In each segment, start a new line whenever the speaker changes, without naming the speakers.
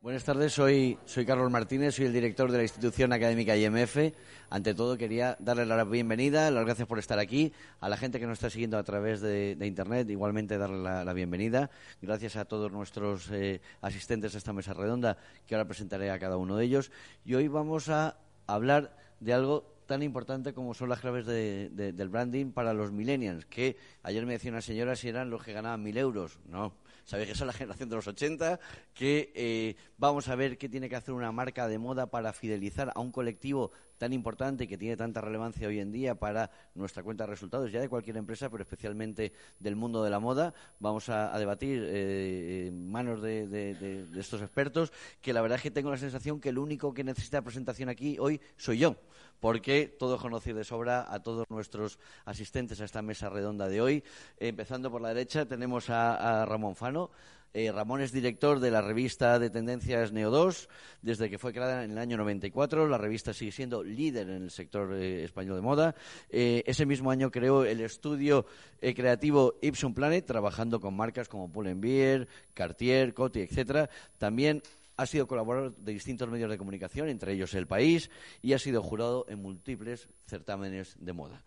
Buenas tardes, soy, soy Carlos Martínez, soy el director de la institución académica IMF. Ante todo, quería darle la bienvenida, las gracias por estar aquí, a la gente que nos está siguiendo a través de, Internet, igualmente darle la, bienvenida. Gracias a todos nuestros eh, asistentes a esta mesa redonda, que ahora presentaré a cada uno de ellos. Y hoy vamos a hablar de algo tan importante como son las claves del branding para los millennials, que ayer me decía una señora si eran los que ganaban mil euros. No, sabéis que son la generación de los 80, que eh, vamos a ver qué tiene que hacer una marca de moda para fidelizar a un colectivo tan importante que tiene tanta relevancia hoy en día para nuestra cuenta de resultados ya de cualquier empresa, pero especialmente del mundo de la moda. Vamos a, debatir eh, en manos de, estos expertos, que la verdad es que tengo la sensación que el único que necesita presentación aquí hoy soy yo, porque todo conocer de sobra a todos nuestros asistentes a esta mesa redonda de hoy. empezando por la derecha tenemos a Ramón Fano. Eh, Ramón es director de la revista de tendencias Neo2 desde que fue creada en el año 94. La revista sigue siendo líder en el sector eh, español de moda. Eh, ese mismo año creó el estudio creativo Ipsum Planet, trabajando con marcas como Pull&Bear, Cartier, Coty, etcétera. También ha sido colaborador de distintos medios de comunicación, entre ellos El País, y ha sido jurado en múltiples certámenes de moda.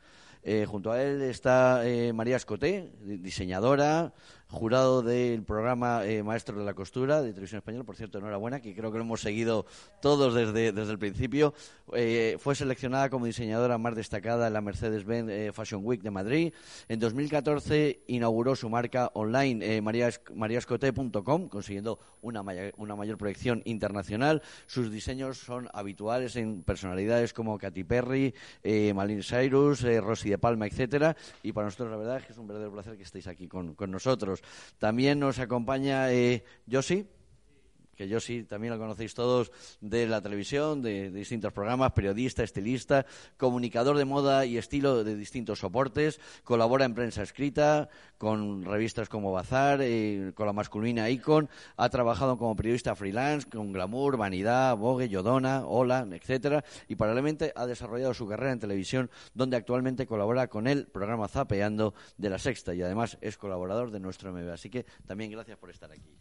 junto a él está María Escoté, diseñadora, jurado del programa eh, Maestro de la Costura de Televisión Española, por cierto, enhorabuena, que creo que lo hemos seguido todos desde, desde el principio. Eh, fue seleccionada como diseñadora más destacada en la Mercedes-Benz eh, Fashion Week de Madrid. En 2014 inauguró su marca online mariascote.com, consiguiendo una, una mayor proyección internacional. Sus diseños son habituales en personalidades como Katy Perry, Malin Cyrus, Rosy de Palma, etcétera. Y para nosotros, la verdad, es que es un verdadero placer que estéis aquí con, con nosotros. También nos acompaña eh, que yo sí, también lo conocéis todos de la televisión, de, distintos programas, periodista, estilista, comunicador de moda y estilo de distintos soportes, colabora en prensa escrita, con revistas como Bazar, eh, con la masculina Icon, ha trabajado como periodista freelance, con Glamour, Vanidad, Vogue, Yodona, Hola, etcétera, y paralelamente ha desarrollado su carrera en televisión, donde actualmente colabora con el programa Zapeando de la Sexta, y además es colaborador de nuestro MB. Así que también gracias por estar aquí.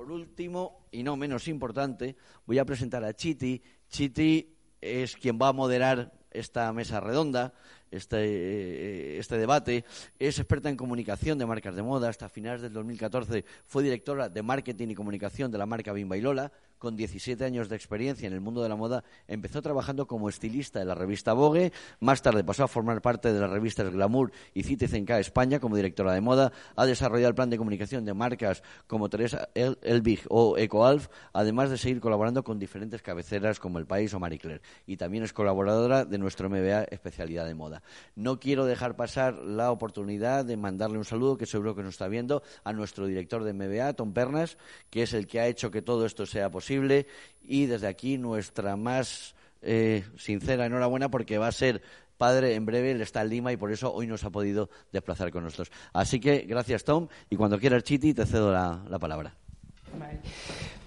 Por último, y no menos importante, voy a presentar a Chiti. Chiti es quien va a moderar esta mesa redonda, este, eh, este, debate. Es experta en comunicación de marcas de moda. Hasta finales del 2014 fue directora de marketing y comunicación de la marca Bimba y Lola con 17 años de experiencia en el mundo de la moda, empezó trabajando como estilista de la revista Vogue, más tarde pasó a formar parte de las revistas Glamour y Citizen K España como directora de moda, ha desarrollado el plan de comunicación de marcas como Teresa Elbig o EcoAlf, además de seguir colaborando con diferentes cabeceras como El País o Marie Claire, y también es colaboradora de nuestro MBA especialidad de moda. No quiero dejar pasar la oportunidad de mandarle un saludo, que seguro que nos está viendo, a nuestro director de MBA, Tom Pernas, que es el que ha hecho que todo esto sea posible y desde aquí nuestra más eh, sincera enhorabuena porque va a ser padre en breve, él está en Lima y por eso hoy nos ha podido desplazar con nosotros. Así que gracias Tom y cuando quieras Chiti te cedo la, palabra.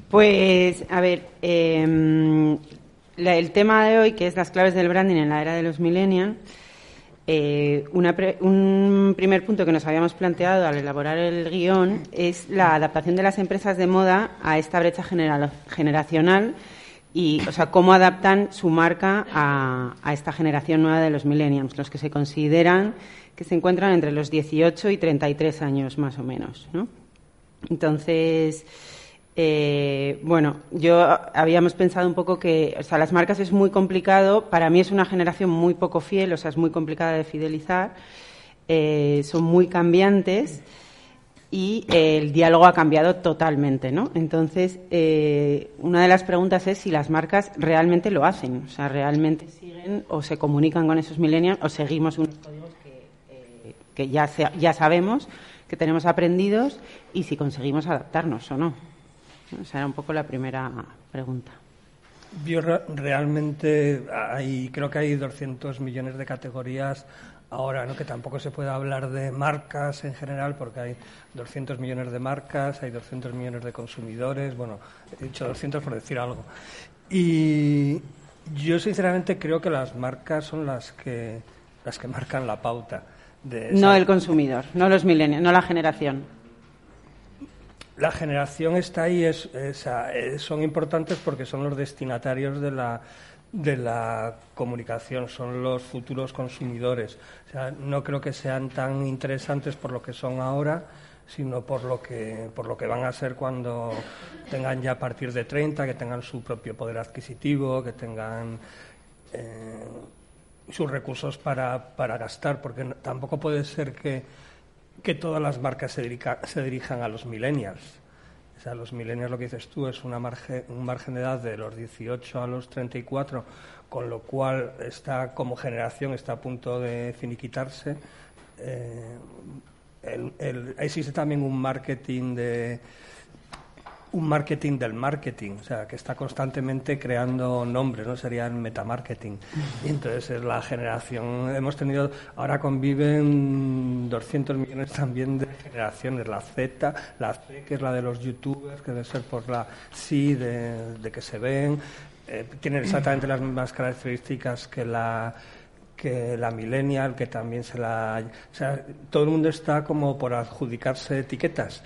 Pues a ver, em, el tema de hoy que es las claves del branding en la era de los millennials eh, un primer punto que nos habíamos planteado al elaborar el guion es la adaptación de las empresas de moda a esta brecha generacional y, o sea, cómo adaptan su marca a, esta generación nueva de los millennials, los que se consideran que se encuentran entre los 18 y 33 años más o menos, ¿no? Entonces, eh, bueno, yo habíamos pensado un poco que, o sea, las marcas es muy complicado. Para mí es una generación muy poco fiel, o sea, es muy complicada de fidelizar. Eh, son muy cambiantes y el diálogo ha cambiado totalmente, ¿no? Entonces, eh, una de las preguntas es si las marcas realmente lo hacen, o sea, realmente siguen o se comunican con esos millennials o seguimos unos códigos que, que ya, ya sabemos, que tenemos aprendidos y si conseguimos adaptarnos o no. Esa era un poco la primera pregunta.
Yo realmente hay, creo que hay 200 millones de categorías ahora, ¿no? que tampoco se puede hablar de marcas en general porque hay 200 millones de marcas, hay 200 millones de consumidores, bueno, he dicho 200 por decir algo. Y yo sinceramente creo que las marcas son las que, las que marcan la pauta. De
no el consumidor, no los milenios, no la generación.
La generación está ahí, es, son importantes porque son los destinatarios de la, de la comunicación, son los futuros consumidores. O sea, no creo que sean tan interesantes por lo que son ahora, sino por lo que, por lo que van a ser cuando tengan ya a partir de 30, que tengan su propio poder adquisitivo, que tengan eh, sus recursos para, para gastar, porque tampoco puede ser que, que todas las marcas se, dirijan a los millennials o sea, los milenios, lo que dices tú, es una margen, un margen de edad de los 18 a los 34, con lo cual está como generación está a punto de finiquitarse. Eh, existe también un marketing de un marketing del marketing, o sea, que está constantemente creando nombres, ¿no? Sería el metamarketing. Y entonces es la generación, hemos tenido, ahora conviven 200 millones también de generaciones, la Z, la C, que es la de los youtubers, que debe ser por la C de, que se ven, eh, tienen exactamente las mismas características que la que la millennial, que también se la... O sea, todo el mundo está como por adjudicarse etiquetas.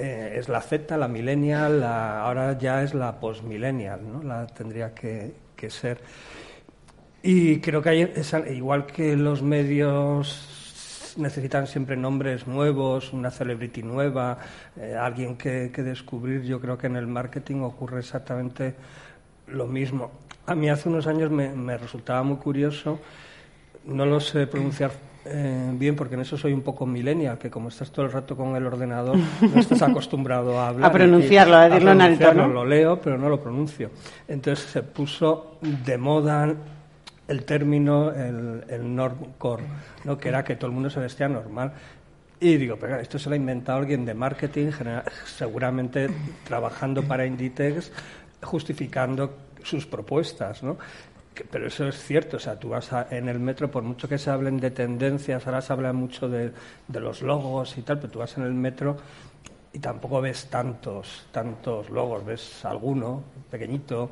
Eh, es la Z, la millennial, ahora ya es la postmillennial, ¿no? La tendría que, ser. Y creo que hay, igual que los medios necesitan siempre nombres nuevos, una celebrity nueva, eh, alguien que, descubrir, yo creo que en el marketing ocurre exactamente lo mismo. A mí hace unos años me, me resultaba muy curioso, no lo sé pronunciar eh, bien, porque en eso soy un poco millennial, que como estás todo el rato con el ordenador, no estás acostumbrado a hablar.
a pronunciarlo, a decirlo en alto,
Lo leo, pero no lo pronuncio. Entonces se puso de moda el término, el, el normcore, ¿no? que era que todo el mundo se vestía normal. Y digo, pero esto se lo ha inventado alguien de marketing, seguramente trabajando para Inditex, justificando sus propuestas, ¿no? Pero eso es cierto, o sea, tú vas en el metro, por mucho que se hablen de tendencias, ahora se habla mucho de, los logos y tal, pero tú vas en el metro y tampoco ves tantos, tantos logos, ves alguno, pequeñito.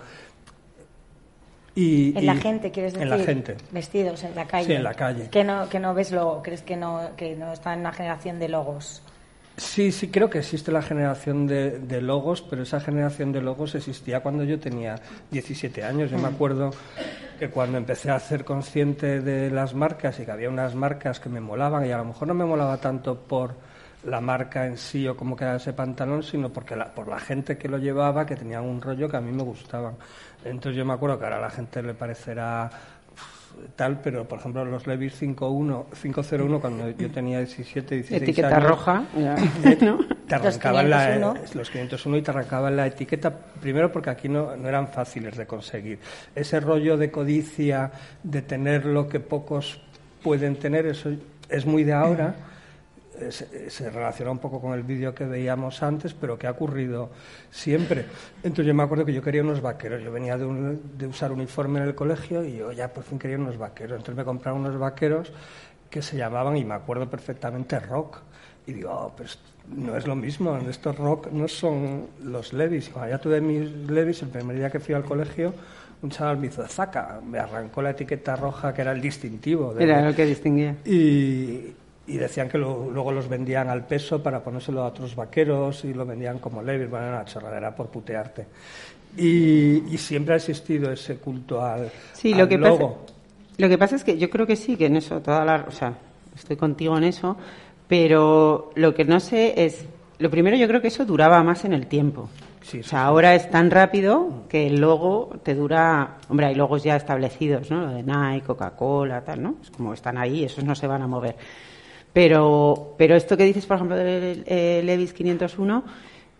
Y, en la gente, quieres decir.
En la gente.
Vestidos en la calle.
Sí, en la calle.
Que no, que no ves lo, crees que no, que no está en una generación de logos.
Sí, sí, creo que existe la generación de, logos, pero esa generación de logos existía cuando yo tenía 17 años. Yo me acuerdo que cuando empecé a ser consciente de las marcas y que había unas marcas que me molaban, y a lo mejor no me molaba tanto por la marca en sí o cómo quedaba ese pantalón, sino porque por la gente que lo llevaba, que tenía un rollo que a mí me gustaba. Entonces yo me acuerdo que ahora a la gente le parecerá tal, pero por ejemplo los Levis 51, 501 cuando yo tenía 17, 16
etiqueta roja,
te arrancaban la, los 501 y te arrancaban la etiqueta, primero porque aquí no, no eran fáciles de conseguir. Ese rollo de codicia, de tener lo que pocos pueden tener, eso es muy de ahora se, relaciona un poco con el vídeo que veíamos antes, pero que ha ocurrido siempre. Entonces yo me acuerdo que yo quería unos vaqueros. Yo venía de, de usar uniforme en el colegio y yo ya por fin quería unos vaqueros. Entonces me compraron unos vaqueros que se llamaban, y me acuerdo perfectamente, rock. Y digo, oh, pero no es lo mismo, estos rock no son los Levis. Cuando ya tuve mis Levis, el primer día que fui al colegio, un chaval me hizo zaca, me arrancó la etiqueta roja que era el distintivo.
era lo que distinguía.
Y, y decían que luego los vendían al peso para ponérselo a otros vaqueros y lo vendían como Levis, bueno, una chorradera por putearte. Y, siempre ha existido ese culto al,
sí, lo que logo. Pasa, lo que pasa es que yo creo que sí, que en eso, toda la, o sea, estoy contigo en eso, pero lo que no sé es, lo primero yo creo que eso duraba más en el tiempo.
Sí,
o sea, ahora es tan rápido que el logo te dura. Hombre, hay logos ya establecidos, ¿no? Lo de Nike, Coca-Cola, tal, ¿no? Es como están ahí, esos no se van a mover. Pero, pero esto que dices, por ejemplo, del eh, Levis 501,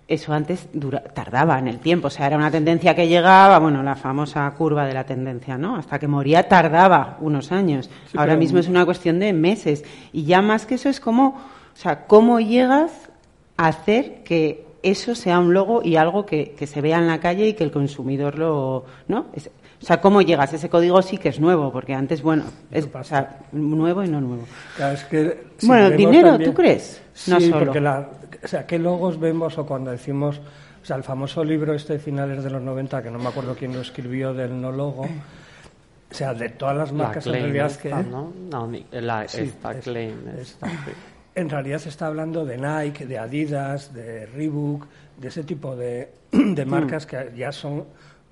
eso antes tardaba en el tiempo. O sea, era una tendencia que llegaba, bueno, la famosa curva de la tendencia, ¿no? Hasta que moría tardaba unos años. Ahora mismo es una cuestión de meses. Y ya más que eso es como, o sea, cómo llegas a hacer que eso sea un logo y algo que, que se vea en la calle y que el consumidor lo, ¿no? Es- o sea, ¿cómo llegas? Ese código sí que es nuevo, porque antes, bueno, es o sea, nuevo y no nuevo.
Claro, es que si
Bueno, dinero,
también-
¿tú crees?
Sí,
No solo.
porque la, o sea, ¿qué logos vemos o cuando decimos, o sea, el famoso libro este de finales de los 90, que no me acuerdo quién lo escribió del no logo, o sea, de todas las
La
marcas en
Klein
realidad
esta,
que
¿no? No, la,
Sí,
esta
es-
Klein, esta, sí.
en realidad se está hablando de Nike, de Adidas, de Reebok, de ese tipo de, de marcas que ya son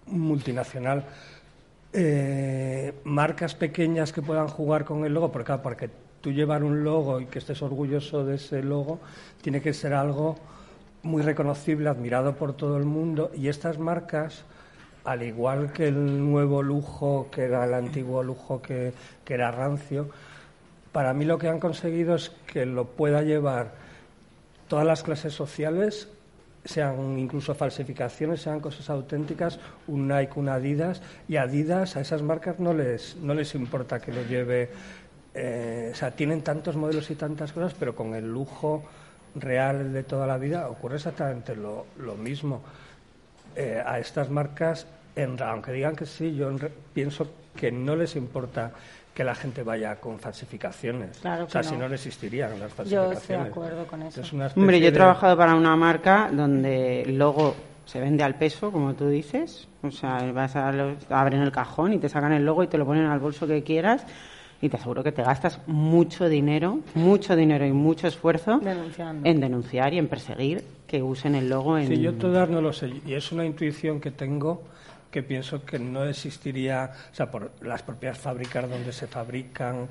multinacional. Eh, marcas pequeñas que puedan jugar con el logo, porque claro, porque tú llevar un logo y que estés orgulloso de ese logo, tiene que ser algo muy reconocible, admirado por todo el mundo, y estas marcas, al igual que el nuevo lujo, que era el antiguo lujo que, que era rancio, para mí lo que han conseguido es que lo pueda llevar todas las clases sociales, sean incluso falsificaciones, sean cosas auténticas, un Nike, un Adidas, y Adidas a esas marcas no les, no les importa que lo lleve, eh, o sea, tienen tantos modelos y tantas cosas, pero con el lujo real de toda la vida ocurre exactamente lo, lo mismo. Eh, a estas marcas, en- aunque digan que sí, yo en pienso que no les importa que la gente vaya con falsificaciones.
Claro
o sea,
que
si
no.
no, no existirían las
Yo
falsificaciones.
estoy de acuerdo con eso.
Hombre, yo he
de-
trabajado para una marca donde el logo se vende al peso, como tú dices. O sea, vas a los- abren el cajón y te sacan el logo y te lo ponen al bolso que quieras. Y te aseguro que te gastas mucho dinero, mucho dinero y mucho esfuerzo
Denunciando.
en denunciar y en perseguir que usen el logo en.
Sí, yo todas no lo sé. Y es una intuición que tengo que pienso que no existiría, o sea, por las propias fábricas donde se fabrican.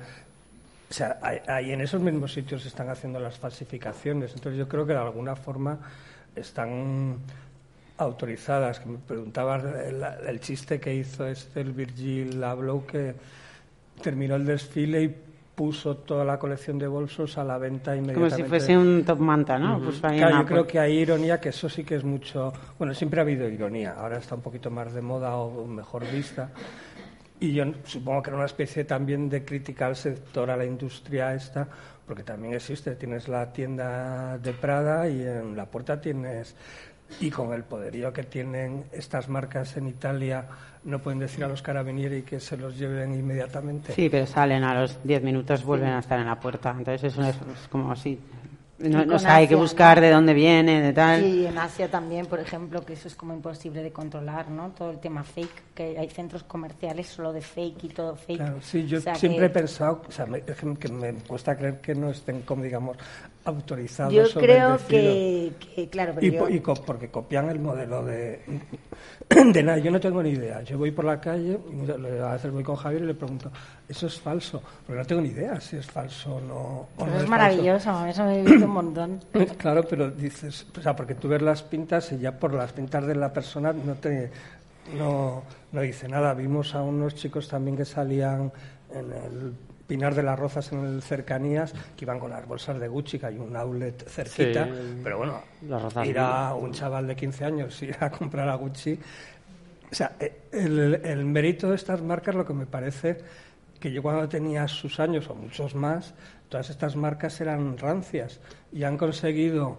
O sea, ahí- en esos mismos sitios se están haciendo las falsificaciones. Entonces yo creo que de alguna forma están autorizadas. Me preguntabas el, el chiste que hizo este el Virgil Abloh que terminó el desfile y puso toda la colección de bolsos a la venta
como
inmediatamente.
si fuese un top manta, ¿no? Pues ahí
Claro, yo creo que hay ironía, que eso sí que es mucho. Bueno, siempre ha habido ironía, ahora está un poquito más de moda o mejor vista. Y yo supongo que era una especie también de crítica al sector, a la industria esta, porque también existe. Tienes la tienda de Prada y en la puerta tienes. Y con el poderío que tienen estas marcas en Italia, no pueden decir a los carabinieri que se los lleven inmediatamente.
Sí, pero salen a los 10 minutos, vuelven a estar en la puerta. Entonces eso es, es como así. No, no
con
sé, hay que buscar
¿no?
de dónde viene, de tal.
Y en Asia también, por ejemplo, que eso es como imposible de controlar, ¿no? Todo el tema fake, que hay centros comerciales solo de fake y todo fake.
Claro, sí, yo
O sea
siempre
que
he pensado, o sea, me, que me cuesta creer que no estén, como digamos, autorizados.
Yo
o
creo que, que, claro, pero
Y,
yo-
y porque copian el modelo de, de nada. Yo no tengo ni idea. Yo voy por la calle, a veces voy con Javier y le pregunto, ¿eso es falso? Porque no tengo ni idea si es falso o no. o
pero
no
es
falso.
maravilloso, eso me he visto un montón.
Claro, pero dices, o sea, porque tú ves las pintas y ya por las pintas de la persona no te no, no dice nada. Vimos a unos chicos también que salían en el Pinar de las Rozas en el cercanías que iban con las bolsas de Gucci, que hay un outlet cerquita,
Sí,
pero bueno, ir a un chaval de 15 años ir a comprar a Gucci. O sea, eh, el, el mérito de estas marcas, lo que me parece que yo cuando tenía sus años, o muchos más, todas estas marcas eran rancias y han conseguido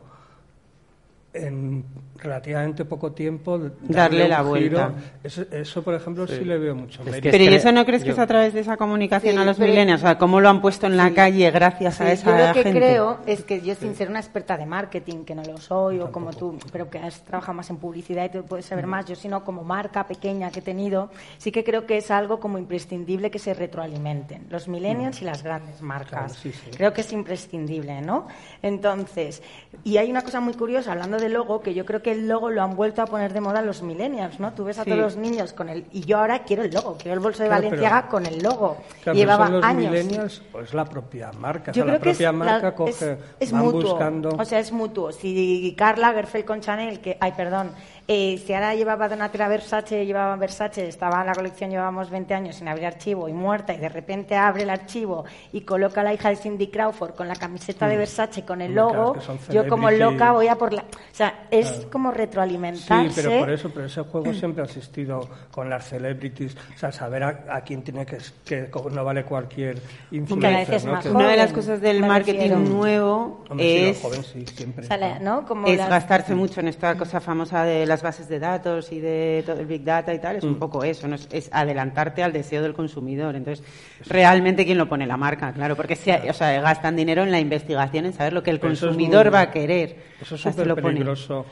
en relativamente poco tiempo
Darle la vuelta.
giro. Eso, eso, por ejemplo, sí,
Sí.
le veo mucho
Es
mérito.
que
Pero ¿y eso no crees que
yo-
es a través de esa comunicación
Sí,
a los millennials? O sea, ¿cómo lo han puesto en la calle gracias a esa
yo lo que
gente?
creo es que yo sin ser una experta de marketing, que no lo soy, o como tú, pero que has trabajado más en publicidad y tú puedes saber más, yo sino como marca pequeña que he tenido, sí que creo que es algo como imprescindible que se retroalimenten los millennials y las grandes marcas.
Claro, sí, sí.
Creo que es imprescindible, ¿no? Entonces, y hay una cosa muy curiosa, hablando de logo, que yo creo que el logo lo han vuelto a poner de moda los millennials, ¿no? Tú ves a
Sí.
todos los niños con el... Y yo ahora quiero el logo, quiero el bolso de
Claro, pero-
Valenciaga con el logo.
Claro,
Llevaba
los
años.
millennials o es la propia marca.
Yo
o sea,
creo
la
que es
propia
la-
marca
es,
coge,
es
van
mutuo.
buscando...
O sea, es mutuo. Si Carla Gerfeld con Chanel, que, ay, perdón, Eh, si ahora llevaba Donatella Versace, llevaba Versace, estaba en la colección, llevábamos 20 años sin abrir archivo y muerta, y de repente abre el archivo y coloca a la hija de Cindy Crawford con la camiseta de Versace, con el
Mm.
Logo, yo como
celebrities.
loca voy a por la... O sea, es
Claro.
como
Sí,
retroalimentarse.
pero por eso, pero ese juego siempre ha existido con las celebrities, o sea, saber a, a quién tiene que, que no vale cualquier influencer,
joven.
Una de las cosas del
me
marketing
refiero.
nuevo
Hombre, sí,
es
jóvenes sí, siempre.
O sea, la- ¿no? Como
es
las-
gastarse mucho en esta cosa famosa de las bases de datos y de todo el big data y tal, es
Mm.
un poco eso, ¿no? es, es adelantarte al deseo del consumidor. Entonces, realmente quién lo pone la marca, claro, porque se, o sea, gastan dinero en la investigación, en saber lo que el
Pero
consumidor
muy-
va a querer.
Eso es súper peligroso.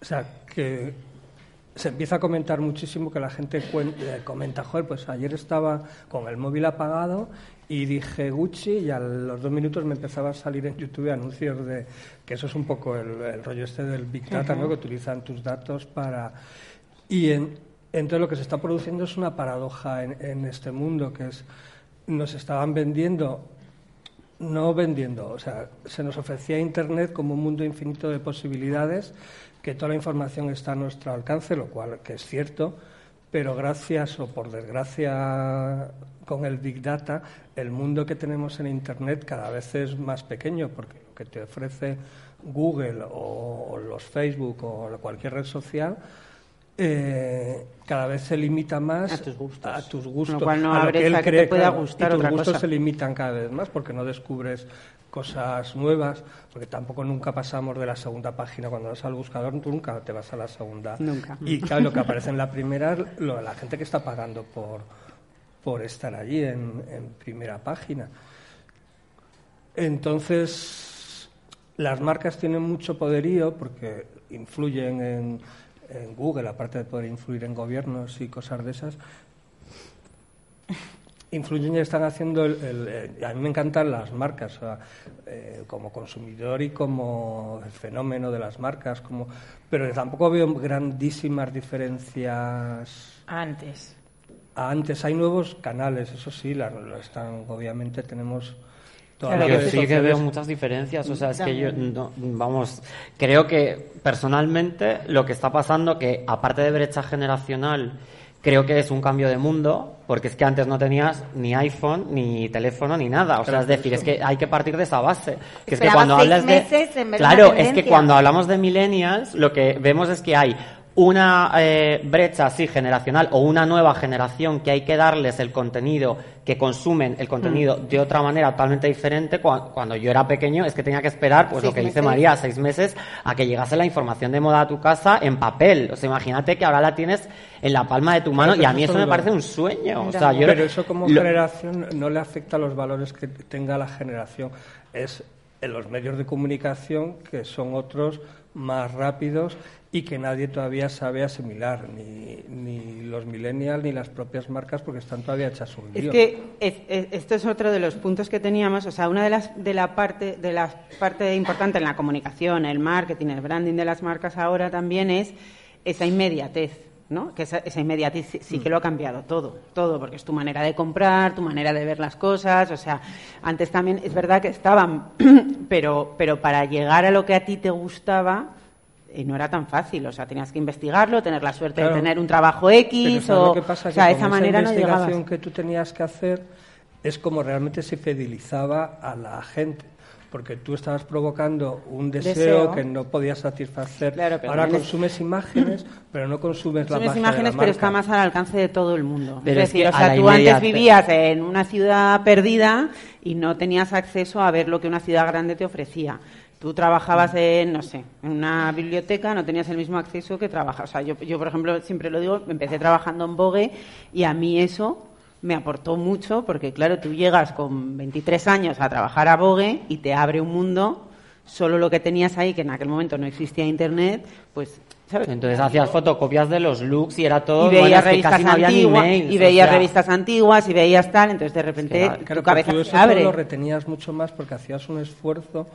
O sea, que se empieza a comentar muchísimo que la gente cuen- eh, comenta, joder, pues ayer estaba con el móvil apagado y dije Gucci y a los dos minutos me empezaba a salir en YouTube anuncios de que eso es un poco el, el rollo este del Big Data, ¿no? Que utilizan tus datos para... Y en, entonces lo que se está produciendo es una paradoja en, en este mundo, que es nos estaban vendiendo no vendiendo, o sea, se nos ofrecía Internet como un mundo infinito de posibilidades, que toda la información está a nuestro alcance, lo cual que es cierto, pero gracias o por desgracia con el Big Data, el mundo que tenemos en Internet cada vez es más pequeño, porque lo que te ofrece Google o, los Facebook o cualquier red social eh, cada vez se limita más
A tus gustos.
a tus gustos,
Lo cual no
a lo
abres
que él
a que te
cree,
pueda gustar
y tus gustos
cosa.
se limitan cada vez más porque no descubres cosas nuevas, porque tampoco nunca pasamos de la segunda página. Cuando vas al buscador, tú nunca te vas a la segunda.
Nunca.
Y claro, lo que aparece en la primera es lo- la gente que está pagando por, por estar allí en, primera página. Entonces, las marcas tienen mucho poderío porque influyen en, Google, aparte de poder influir en gobiernos y cosas de esas, influyen y están haciendo el, a mí me encantan las marcas eh, como consumidor y como el fenómeno de las marcas como pero tampoco veo grandísimas diferencias
Antes.
Antes hay nuevos canales eso sí la- lo están obviamente tenemos todas
Claro,
las
Yo sí que veo muchas diferencias, o sea, es que yo, no- vamos, creo que personalmente lo que está pasando, que aparte de brecha generacional, creo que es un cambio de mundo, porque es que antes no tenías ni iPhone, ni teléfono, ni nada, o sea, es decir, es que hay que partir de esa base. Que es que cuando hablas de... Claro, es que cuando hablamos de millennials, lo que vemos es que hay una eh, brecha así generacional o una nueva generación que hay que darles el contenido que consumen el contenido
Mm.
de otra manera totalmente diferente Cua- cuando yo era pequeño es que tenía que esperar pues lo que dice. María seis meses a que llegase la información de moda a tu casa en papel o sea imagínate que ahora la tienes en la palma de tu mano
Claro,
y a mí
eso
eso me
lo-
parece un sueño o sea yo
pero eso como
lo-
generación no le afecta a los valores que tenga la generación. Es en los medios de comunicación que son otros más rápidos y que nadie todavía sabe asimilar, ni, ni los millennials ni las propias marcas, porque están todavía hechas un
Es
lío.
que es- es- esto es otro de los puntos que teníamos, o sea, una de las de la parte de la parte importante en la comunicación, el marketing, el branding de las marcas ahora también es esa inmediatez, ¿no? Que esa, esa inmediatez sí, sí que lo ha cambiado todo, todo, porque es tu manera de comprar, tu manera de ver las cosas, o sea, antes también es verdad que estaban, pero pero para llegar a lo que a ti te gustaba no era tan fácil, o sea, tenías que investigarlo, tener la suerte
Claro.
de tener un trabajo
Pero
X
¿sabes
o,
lo que pasa?
o sea, de esa manera no
investigación que tú tenías que hacer es como realmente se fidelizaba a la gente. Porque tú estabas provocando un deseo,
Deseo.
que no podías satisfacer.
Claro, pero
Ahora consumes imágenes, pero no consumes la
las
magia
imágenes,
de la
pero está más al alcance de todo el mundo.
Pero
es
es
decir,
que
o
a
sea,
la
tú antes vivías en una ciudad perdida y no tenías acceso a ver lo que una ciudad grande te ofrecía. Tú trabajabas en, no sé, en una biblioteca, no tenías el mismo acceso que trabajas. O sea, yo, yo, por ejemplo, siempre lo digo, empecé trabajando en Vogue y a mí eso me aportó mucho porque, claro, tú llegas con 23 años a trabajar a Vogue y te abre un mundo, solo lo que tenías ahí, que en aquel momento no existía Internet, pues, ¿sabes?
entonces hacías fotocopias de los looks y era todo
y veías
que
revistas
no
antiguas y
o
veías
sea,
revistas antiguas y veías tal entonces de repente
Claro,
tu cabeza
tú eso
abre
lo retenías mucho más porque hacías un esfuerzo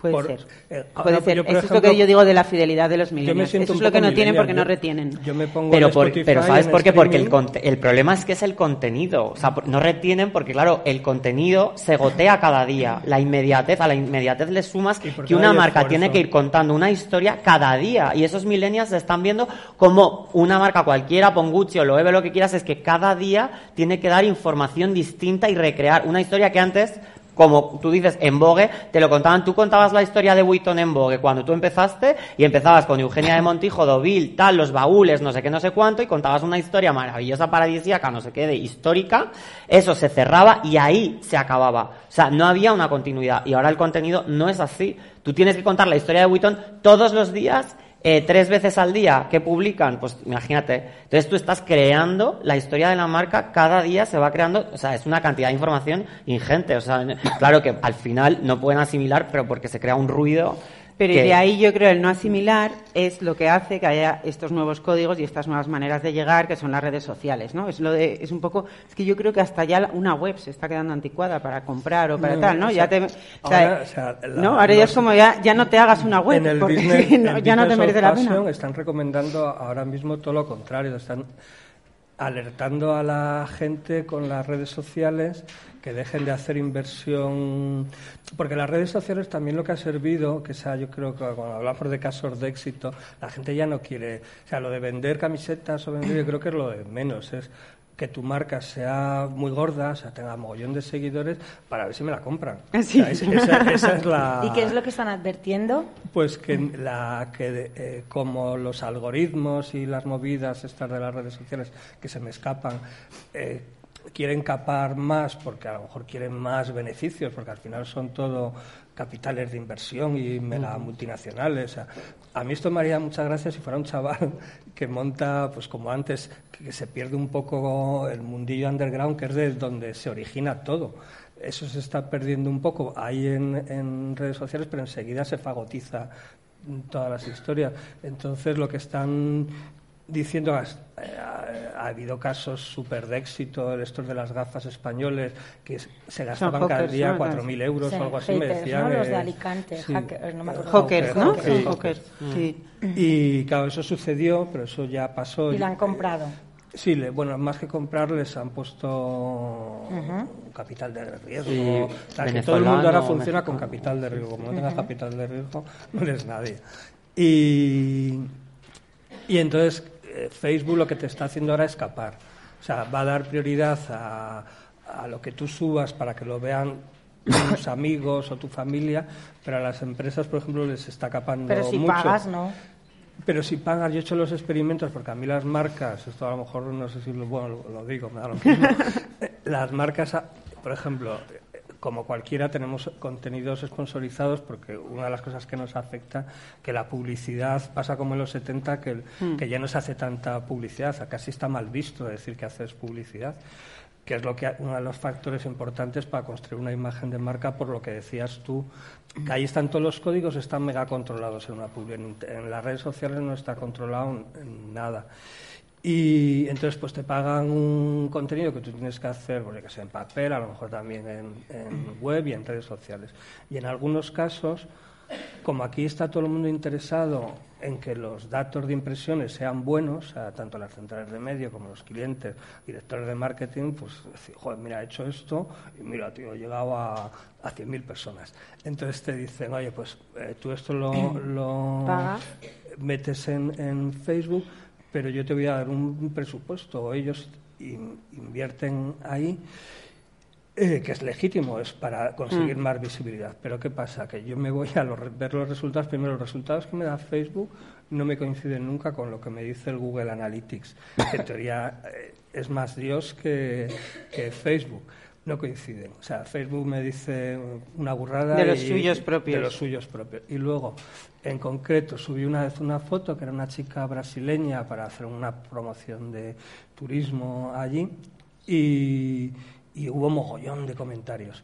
Puede ser. Eh, Puede ser. Eso es lo que yo digo de la fidelidad de los millennials. Eso es lo que no tienen porque no retienen.
Yo me pongo pero, pero ¿sabes por qué? Porque el, el problema es que es el contenido. O sea, no retienen porque, claro, el contenido se gotea cada día. La inmediatez, a la inmediatez le sumas que una marca tiene que ir contando una historia cada día. Y esos millennials están viendo como una marca cualquiera, Pongucci o Loewe, lo que quieras, es que cada día tiene que dar información distinta y recrear una historia que antes como tú dices, en Vogue, te lo contaban, tú contabas la historia de Witton en Vogue cuando tú empezaste y empezabas con Eugenia de Montijo, Dovil, tal, los baúles, no sé qué, no sé cuánto, y contabas una historia maravillosa, paradisíaca, no sé qué, de histórica, eso se cerraba y ahí se acababa. O sea, no había una continuidad y ahora el contenido no es así. Tú tienes que contar la historia de Witton todos los días eh, tres veces al día que publican, pues imagínate. Entonces tú estás creando la historia de la marca, cada día se va creando, o sea, es una cantidad de información ingente. O sea, claro que al final no pueden asimilar, pero porque se crea un ruido
pero de ahí yo creo el no asimilar es lo que hace que haya estos nuevos códigos y estas nuevas maneras de llegar, que son las redes sociales, ¿no? Es lo de, es un poco, es que yo creo que hasta ya una web se está quedando anticuada para comprar o para tal, ¿no? ya te, ahora, no, ahora ya es como ya, ya no te hagas una web porque ya no te merece la pena.
Están recomendando ahora mismo todo lo contrario, están alertando a la gente con las redes sociales que dejen de hacer inversión, porque las redes sociales también lo que ha servido, que sea, yo creo que cuando hablamos de casos de éxito, la gente ya no quiere, o sea, lo de vender camisetas o vender, yo creo que es lo de menos, es que tu marca sea muy gorda, o sea, tenga mogollón de seguidores, para ver si me la compran. esa, es la...
¿Y qué es lo que están advirtiendo?
Pues que, la, que eh, como los algoritmos y las movidas estas de las redes sociales que se me escapan, eh, quieren capar más porque a lo mejor quieren más beneficios, porque al final son todo capitales de inversión y mega multinacionales. A mí esto me haría muchas gracias si fuera un chaval que monta, pues como antes, que se pierde un poco el mundillo underground, que es de donde se origina todo. Eso se está perdiendo un poco ahí en, redes sociales, pero enseguida se fagotiza todas las historias. Entonces, lo que están diciendo, eh, ha, habido casos súper de éxito, estos de las gafas españoles, que se gastaban cada día 4.000 euros o algo así, me decían.
¿no? Los de Alicante, hackers, no me
¿no?
Sí. Y claro, eso sucedió, pero eso ya pasó.
¿Y lo han comprado?
Sí, bueno, más que comprar les han puesto capital de riesgo. todo el mundo ahora funciona con capital de riesgo. Como no tengas capital de riesgo, no eres nadie. Y, y entonces eh, Facebook lo que te está haciendo ahora es escapar. O sea, va a dar prioridad a, a lo que tú subas para que lo vean tus amigos o tu familia, pero a las empresas, por ejemplo, les está capando
Pero si pagas, ¿no?
Pero si pagas, yo he hecho los experimentos, porque a mí las marcas, esto a lo mejor no sé si lo, bueno, lo, digo, me da lo mismo. las marcas, por ejemplo, como cualquiera, tenemos contenidos sponsorizados porque una de las cosas que nos afecta que la publicidad pasa como en los 70 que, hmm. que ya no se hace tanta publicidad, casi está mal visto decir que haces publicidad que es lo que uno de los factores importantes para construir una imagen de marca, por lo que decías tú, que ahí están todos los códigos, están mega controlados en una publicidad. En, las redes sociales no está controlado en nada. Y entonces pues te pagan un contenido que tú tienes que hacer, porque que sea en papel, a lo mejor también en, web y en redes sociales. Y en algunos casos, como aquí está todo el mundo interesado en que los datos de impresiones sean buenos, tanto las centrales de medio como los clientes, directores de marketing, pues decir, joder, mira, he hecho esto y mira, tío, he llegado a, a 100.000 personas. Entonces te dicen, oye, pues eh, tú esto lo, lo metes en, en Facebook pero yo te voy a dar un presupuesto, ellos invierten ahí, eh, que es legítimo, es para conseguir mm. más visibilidad. Pero ¿qué pasa? Que yo me voy a ver los resultados, primero los resultados que me da Facebook no me coinciden nunca con lo que me dice el Google Analytics, que en teoría eh, es más Dios que, que Facebook no coinciden. O sea, Facebook me dice una burrada.
De los suyos propios.
De los suyos propios. Y luego, en concreto, subí una vez una foto que era una chica brasileña para hacer una promoción de turismo allí y, hubo mogollón de comentarios.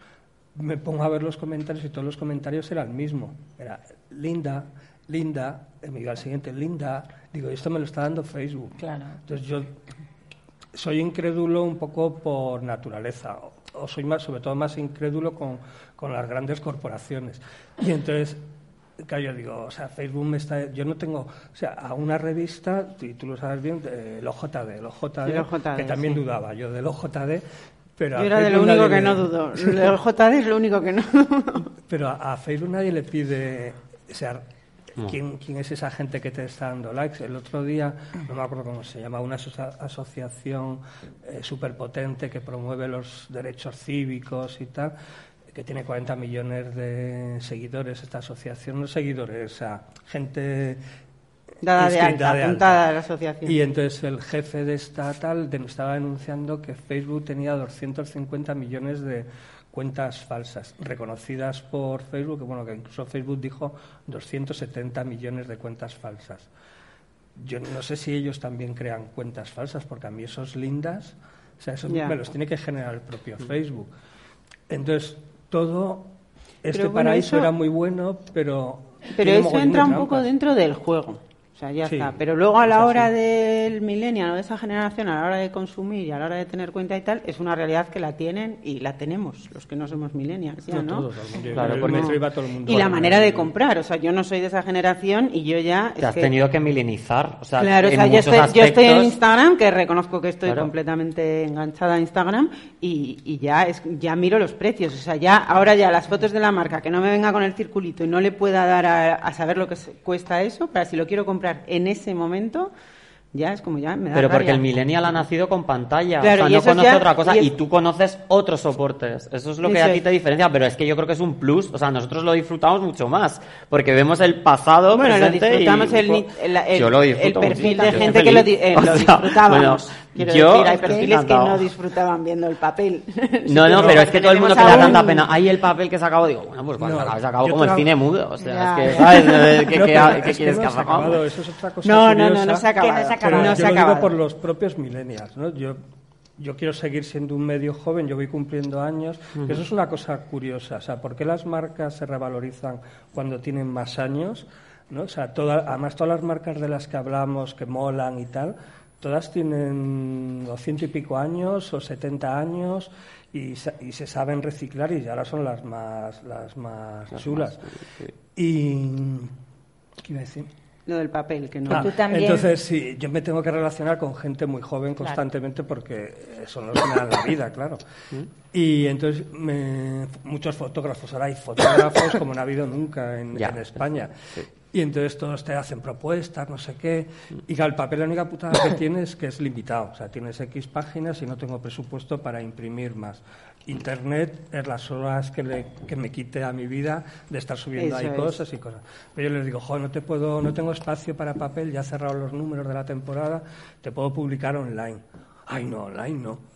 Me pongo a ver los comentarios y todos los comentarios eran el mismo. Era linda, linda, me digo al siguiente, linda. Digo, esto me lo está dando Facebook.
Claro.
Entonces yo soy incrédulo un poco por naturaleza, o soy más, sobre todo más incrédulo con, con las grandes corporaciones. Y entonces Claro, yo digo, o sea, Facebook me está... Yo no tengo... O sea, a una revista, y tú lo sabes bien, el OJD, el OJD, que también dudaba yo del OJD, pero
yo era de lo único que no dudo. El OJD es lo único que no
Pero a, Facebook nadie le pide... O sea, ¿quién, ¿quién, es esa gente que te está dando likes? El otro día, no me acuerdo cómo se llama, una asociación eh, superpotente que promueve los derechos cívicos y tal que tiene 40 millones de seguidores, esta asociación, no seguidores, o sea, gente
dada de alta, apuntada a la asociación.
Y entonces el jefe de esta tal estaba denunciando que Facebook tenía 250 millones de cuentas falsas reconocidas por Facebook, que bueno, que incluso Facebook dijo 270 millones de cuentas falsas. Yo no sé si ellos también crean cuentas falsas, porque a mí esos lindas, o sea, esos me los tiene que generar el propio. Facebook. Entonces, todo, este paraíso era muy bueno, pero...
Pero eso entra un poco dentro del juego ya está. Pero luego a la hora del millennial o de esa generación, a la hora de consumir y a la hora de tener cuenta y tal, es una realidad que la tienen y la tenemos, los que no somos millennials, ya, ¿no? Y la manera de comprar, o sea, yo no soy de esa generación y yo ya...
Te has tenido que milenizar, o sea,
Claro, o sea, yo estoy, en Instagram, que reconozco que estoy completamente enganchada a Instagram y, y ya, es, ya miro los precios, o sea, ya, ahora ya las fotos de la marca, que no me venga con el circulito y no le pueda dar a, a saber lo que cuesta eso, para si lo quiero comprar en ese momento, ya es como ya me da
Pero porque el millennial ha nacido con pantalla, o sea, no conoce otra cosa y, tú conoces otros soportes. Eso es lo que a ti te diferencia, pero es que yo creo que es un plus, o sea, nosotros lo disfrutamos mucho más, porque vemos el pasado,
bueno, lo disfrutamos el, el, perfil de gente que lo, eh, disfrutábamos. Quiero yo, decir, hay perfiles que no disfrutaban viendo el papel.
No, no, pero es que todo el mundo que le da tanta pena. Hay el papel que se acabó, digo, bueno, pues cuando se acabó como el cine mudo. O sea, es que, ¿sabes? ¿Qué, qué, quieres que, ha acabado?
Eso es otra cosa
no, no, no, no se ha acabado.
No se ha acabado. yo lo digo por los propios millennials, ¿no? Yo, yo quiero seguir siendo un medio joven, yo voy cumpliendo años. Eso es una cosa curiosa. O sea, ¿por qué las marcas se revalorizan cuando tienen más años? ¿no? O sea, toda, además todas las marcas de las que hablamos, que molan y tal, Todas tienen doscientos y pico años o setenta años y, se saben reciclar y ahora son las más, las más chulas. Y. ¿Qué iba a decir?
Lo del papel, que no.
Ah, entonces, sí, yo me tengo que relacionar con gente muy joven constantemente porque son los que me dan la vida, claro. Y entonces, muchos fotógrafos, ahora hay fotógrafos como no ha habido nunca en, en España. Y entonces todos te hacen propuestas, no sé qué. Y que el papel la única putada que tienes es que es limitado. O sea, tienes X páginas y no tengo presupuesto para imprimir más. Internet es las horas que, le, que me quite a mi vida de estar subiendo ahí cosas y cosas. Pero yo les digo, joder, no, te puedo, no tengo espacio para papel, ya he cerrado los números de la temporada, te puedo publicar online. Ay, no, online no.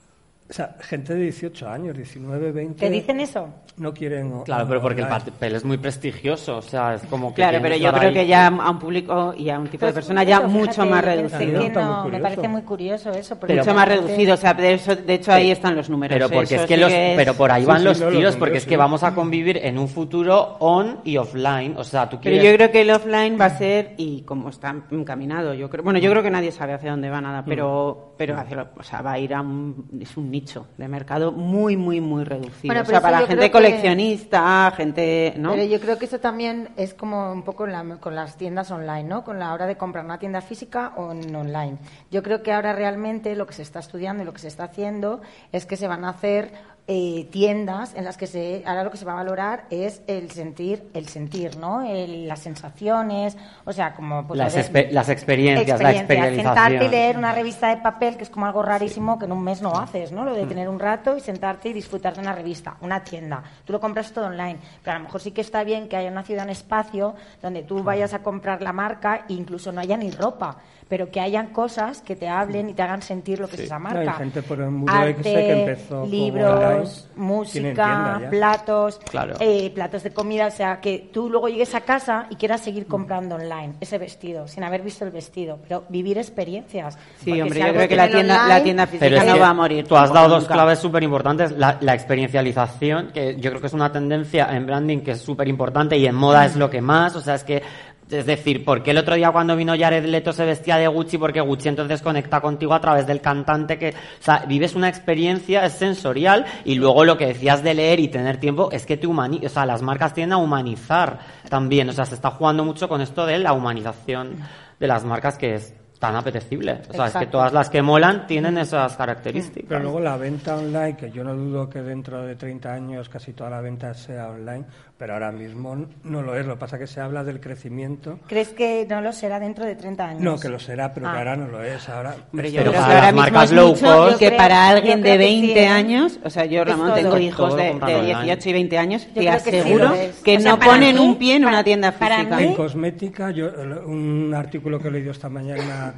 O sea, gente de 18 años, 19, 20.
¿Te dicen eso?
No quieren.
Claro, pero porque el papel es muy prestigioso, o sea, es como que.
Claro, pero yo creo que ya a un público y a un tipo de pues persona ya mucho más reducido.
me parece muy curioso eso.
mucho más reducido, o sea, de, hecho ahí están los números.
Pero porque es que los, pero por ahí van los tiros, porque es que vamos a convivir en un futuro on y offline, o sea, tú quieres.
Pero yo creo que el offline va a ser y como está encaminado, yo creo, bueno, yo creo que nadie sabe hacia dónde va nada, pero, pero o sea, va a ir a un, es un nicho de mercado muy, muy, muy reducido. o sea, para gente coleccionista, gente, ¿no?
Pero yo creo que eso también es como un poco con las tiendas online, ¿no? Con la hora de comprar una tienda física o en online. Yo creo que ahora realmente lo que se está estudiando y lo que se está haciendo es que se van a hacer eh, tiendas en las que se ahora lo que se va a valorar es el sentir el sentir no las sensaciones o sea como
pues, las, las experiencias, la experienciación.
sentarte y leer una revista de papel que es como algo rarísimo que en un mes no haces no lo de mm. tener un rato y sentarte y disfrutar de una revista una tienda. Tú lo compras todo online pero a lo mejor sí que está bien que haya una ciudad en espacio donde tú vayas a comprar la marca e incluso no haya ni ropa pero que hayan cosas que te hablen y te hagan sentir lo que es esa marca.
hay gente por el mundo Arte, que empezó
libros, música, platos, eh, platos de comida, o sea, que tú luego llegues a casa y quieras seguir comprando online ese vestido, sin haber visto el vestido, pero vivir experiencias.
Sí, hombre, yo creo que la tienda, la tienda física no va a morir.
Tú has dado dos claves súper importantes, la, la experiencialización, que yo creo que es una tendencia en branding que es súper importante y en moda es lo que más, o sea, es que Es decir, ¿por qué el otro día cuando vino Jared Leto se vestía de Gucci? Porque Gucci entonces conecta contigo a través del cantante que... O sea, vives una experiencia, es sensorial, y luego lo que decías de leer y tener tiempo es que te humani... O sea, las marcas tienden a humanizar también. O sea, se está jugando mucho con esto de la humanización de las marcas que es tan apetecible. O sea, es que todas las que molan tienen esas características.
Pero luego la venta online, que yo no dudo que dentro de 30 años casi toda la venta sea online, pero ahora mismo no lo es. Lo que pasa es que se habla del crecimiento.
¿Crees que no lo será dentro de 30 años?
No, que lo será, pero que ah. ahora no lo es. Ahora,
pero yo creo que ahora mismo es
mucho y que para alguien de 20 años, o sea, yo Ramón tengo hijos de, 18 y 20 años, te aseguro que, no ponen un pie en una tienda física.
En cosmética, yo, un artículo que he leído esta mañana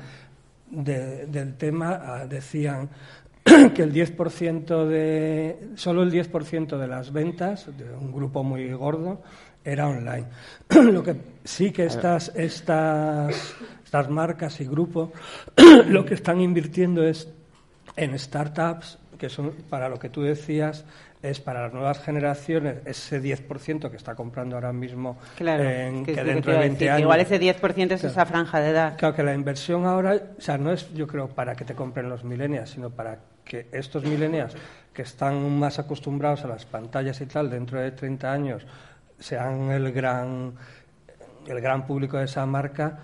del tema ah, decían que el 10% de solo el 10% de las ventas de un grupo muy gordo era online. lo que sí que estas estas estas marcas y grupos lo que están invirtiendo es en startups que son para lo que tú decías es para las nuevas generaciones ese 10% que está comprando ahora mismo
claro, que, dentro de 20 años. Igual ese 10% es esa franja de edad.
Claro, que la inversión ahora, o sea, no es yo creo para que te compren los millennials, sino para que estos millennials que están más acostumbrados a las pantallas y tal, dentro de 30 años, sean el gran, el gran público de esa marca,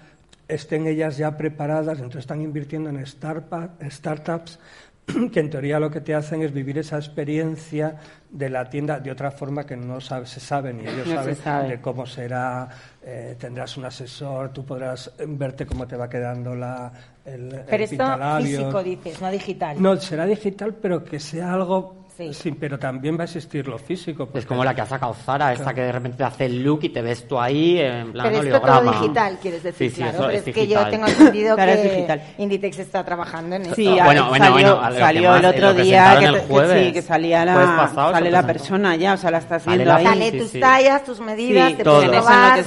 estén ellas ya preparadas, entonces están invirtiendo en startups que en teoría lo que te hacen es vivir esa experiencia de la tienda de otra forma que no sabe, se sabe ni ellos saben de cómo será, eh, tendrás un asesor, tú podrás verte cómo te va quedando la, el,
pero esto físico dices, no digital.
No, será digital, pero que sea algo Sí. pero también va a existir lo físico.
Es como la que ha sacado Zara, esta que de repente te hace el look y te ves tú ahí en plan
Pero esto todo digital, quieres decir, sí, claro. Pero es, que yo tengo entendido que Inditex está trabajando en esto.
Sí, bueno, bueno, bueno, salió el otro día que, sí, que salía la, sale la persona ya, o sea, la estás viendo ahí.
Sale tus tallas, tus medidas, te puedes probar,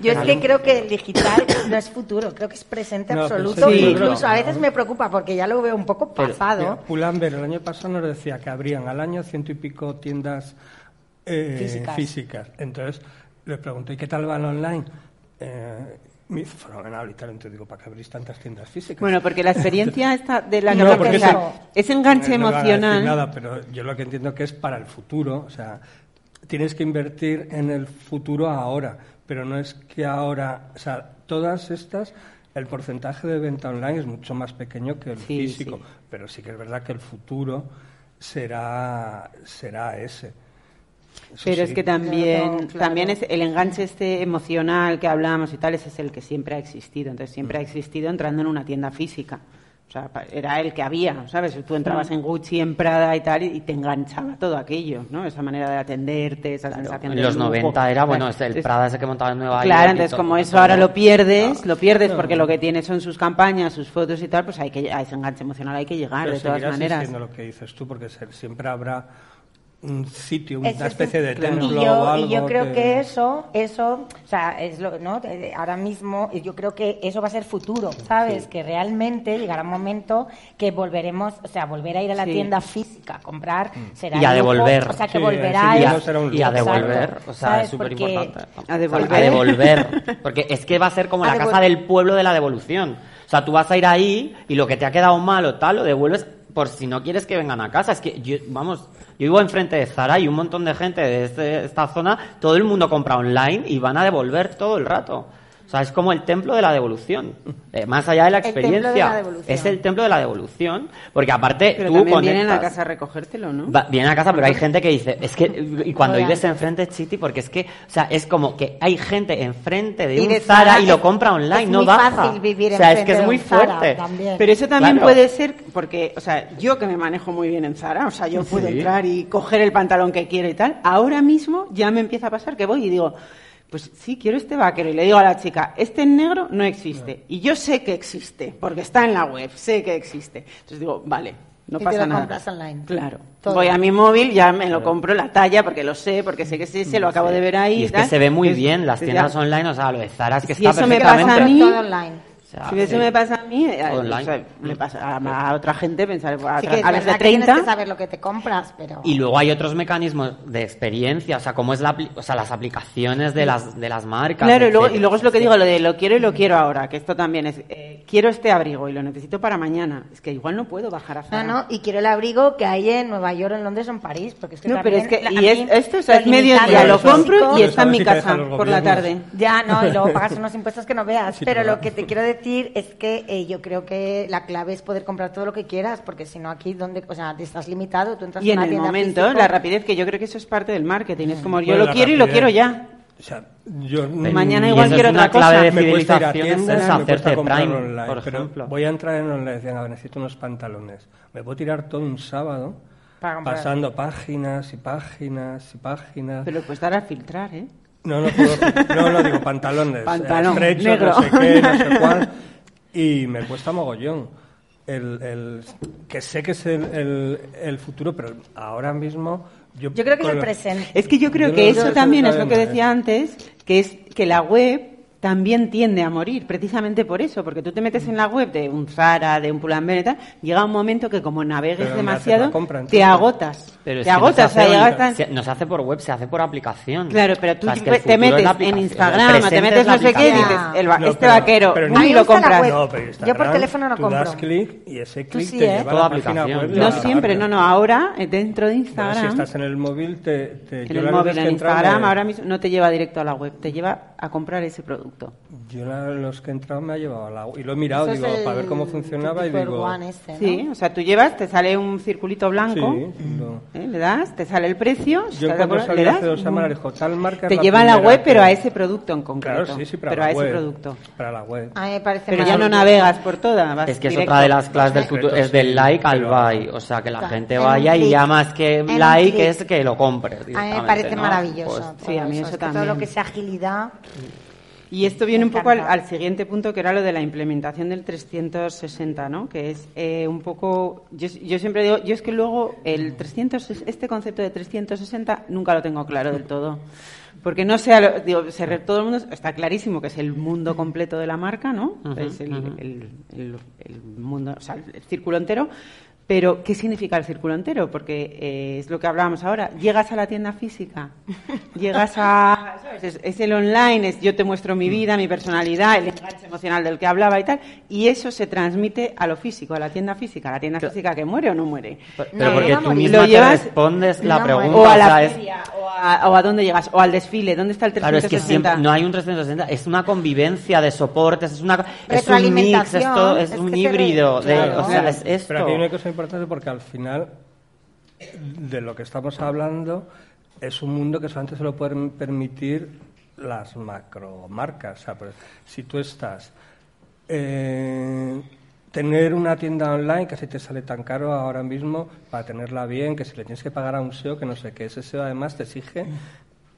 Yo es que creo que el digital no es futuro, creo que es presente absoluto. Incluso a veces me preocupa porque ya lo veo un poco pasado.
Pulamber el año pasado nos decía que habrían al año ciento y pico tiendas eh, físicas. Entonces les pregunté, ¿y qué tal van online? Eh, me fenomenal y tal, entonces digo, ¿para qué abrís tantas tiendas físicas?
Bueno, porque la experiencia está de la que no, porque es enganche emocional.
nada, pero yo lo que entiendo que es para el futuro, o sea, tienes que invertir en el futuro ahora, pero no es que ahora, o sea, todas estas el porcentaje de venta online es mucho más pequeño que el físico, pero sí que es verdad que el futuro será, será ese.
Pero es que también, también es el enganche este emocional que hablamos y tal, ese es el que siempre ha existido. Entonces siempre ha existido entrando en una tienda física. O sea, era el que había, ¿sabes? Tú entrabas en Gucci, en Prada y tal, y te enganchaba todo aquello, ¿no? Esa manera de atenderte, esa sensación
de En los 90 era, bueno, el Prada ese que montaba en Nueva York.
Claro, entonces como eso ahora lo pierdes, lo pierdes porque lo que tienes son sus campañas, sus fotos y tal, pues hay que, a ese enganche emocional hay que llegar, de todas maneras.
lo que dices tú, porque siempre habrá un sitio, una especie de templo y yo, o algo.
Y yo creo que, eso, eso, o sea, es lo, ¿no? Ahora mismo, yo creo que eso va a ser futuro, ¿sabes? Que realmente llegará un momento que volveremos, o sea, volver a ir a la tienda física a comprar
mm. será. Y a devolver.
o sea, que volverá.
Y, a, devolver, o sea, es súper importante. A devolver. A devolver. Porque es que va a ser como la casa del pueblo de la devolución. O sea, tú vas a ir ahí y lo que te ha quedado mal o tal, lo devuelves por si no quieres que vengan a casa. Es que, yo, vamos, yo vivo enfrente de Zara y un montón de gente de este, esta zona, todo el mundo compra online y van a devolver todo el rato. O sea, es como el templo de la devolución. Eh, más allá de la experiencia. es el templo de la devolución. Porque aparte
pero
tú
también vienen a casa a recogértelo, ¿no?
vienen a casa, pero hay gente que dice, es que, y cuando vives enfrente, Chiti, porque es que, o sea, es como que hay gente enfrente de un Zara y lo compra online, no baja.
Fácil vivir
o sea, es que es muy fuerte.
Pero eso también puede ser, porque, o sea, yo que me manejo muy bien en Zara, o sea, yo puedo entrar y coger el pantalón que quiero y tal, ahora mismo ya me empieza a pasar que voy y digo, pues sí, quiero este vaquero. Y le digo a la chica, este en negro no existe. Y yo sé que existe, porque está en la web, sé que existe. Entonces digo, vale, no pasa te lo nada.
compras online.
Claro. Voy a mi móvil, ya me lo compro la talla, porque lo sé, porque sé que es ese, lo acabo de ver ahí.
Y es que se ve muy bien las tiendas online, o sea, lo de Zara es que
si
está
eso me pasa a mí, si eso me pasa a mí, eh, me pasa a, otra gente pensar a, sí a los de 30. tienes
que saber lo que te compras, pero...
Y luego hay otros mecanismos de experiencia, o sea, como es la, o sea, las aplicaciones de las, de las marcas.
Claro, y luego, y luego, es lo que digo, lo de lo quiero y lo quiero ahora, que esto también es, eh, quiero este abrigo y lo necesito para mañana. Es que igual no puedo bajar a Zara.
No, no, y quiero el abrigo que hay en Nueva York, en Londres o en París, porque es que
No, pero es que, y es, esto es medio día, lo compro y está en mi casa por la tarde.
Ya, no, y luego pagas unos impuestos que no veas. pero lo que te quiero decir es que eh, yo creo que la clave es poder comprar todo lo que quieras, porque si no aquí donde, o sea, te estás limitado, tú entras
y
en,
en el momento, la rapidez, que yo creo que eso es parte del marketing, es como yo lo quiero y lo quiero ya.
O sea, yo
mañana igual quiero otra
clave
cosa.
de fidelización es hacerte Prime, online, por ejemplo.
voy a entrar en online, decían, a ver, necesito unos pantalones. Me puedo tirar todo un sábado pasando páginas y páginas y páginas.
Pero pues dar a filtrar, ¿eh?
No, no, puedo, no, no, digo pantalones.
Pantalón, negro.
no sé qué, no sé cuál. Y me cuesta mogollón. El, el, que sé que es el, el, el futuro, pero ahora mismo yo,
yo, creo que es el presente.
Es que yo creo que eso también es lo que decía antes, que es que la web también tiende a morir, precisamente por eso, porque tú te metes en la web de un Zara, de un Pull&Bear y tal, llega un momento que como navegues demasiado, te agotas. te agotas,
no se hace por web, se hace por aplicación.
Claro, pero tú te metes en Instagram, te metes no sé qué y dices, este vaquero, y lo compras.
Yo por teléfono no compro.
das clic y ese clic te ¿eh? lleva a la página web.
No siempre, no, no, ahora eh, dentro de Instagram.
si estás en el móvil, te,
en el móvil, en Instagram, ahora mismo no te lleva directo a la web, te lleva a comprar ese producto.
Yo los que he entrado me ha llevado al agua. Y lo he mirado, digo, para ver cómo funcionaba y digo...
Este, Sí, o sea, tú llevas, te sale un circulito blanco, ¿eh? le das, te sale el precio,
Yo cuando salí hace dos semanas dijo, tal marca
Te lleva a la web, pero a ese producto en concreto.
Claro, sí, sí, para
pero
a
ese producto.
Para la web.
A mí me parece
pero ya no navegas por toda.
es que es otra de las clases del futuro, es del like al buy. O sea, que la gente vaya y ya más que like es que lo compre.
A mí me parece maravilloso.
Pues, sí, a mí eso, también.
Todo lo que sea agilidad.
Y esto viene un poco al, siguiente punto, que era lo de la implementación del 360, ¿no? Que es eh, un poco... Yo, siempre digo, yo es que luego el 300, este concepto de 360 nunca lo tengo claro del todo. Porque no sea, digo, todo el mundo está clarísimo que es el mundo completo de la marca, ¿no? es el, el, mundo, o sea, el círculo entero. Pero, ¿qué significa el círculo entero? Porque eh, es lo que hablábamos ahora. Llegas a la tienda física, llegas a. Es, el online, es yo te muestro mi vida, mi personalidad, el enganche emocional del que hablaba y tal, y eso se transmite a lo físico, a la tienda física. ¿La tienda física que muere o no muere?
Pero, porque tú misma te respondes la pregunta.
O a la feria, o, a, dónde llegas, o al desfile, ¿dónde está el 360?
Claro, es que siempre, no hay un 360, es una convivencia de soportes, es, una, es un mix, esto, es, un híbrido. De, o sea, es esto.
Pero aquí hay una cosa importante porque al final de lo que estamos hablando es un mundo que solamente se lo pueden permitir las macromarcas. O sea, pues, si tú estás... Eh, tener una tienda online que te sale tan caro ahora mismo para tenerla bien, que si le tienes que pagar a un SEO, que no sé qué, ese SEO además te exige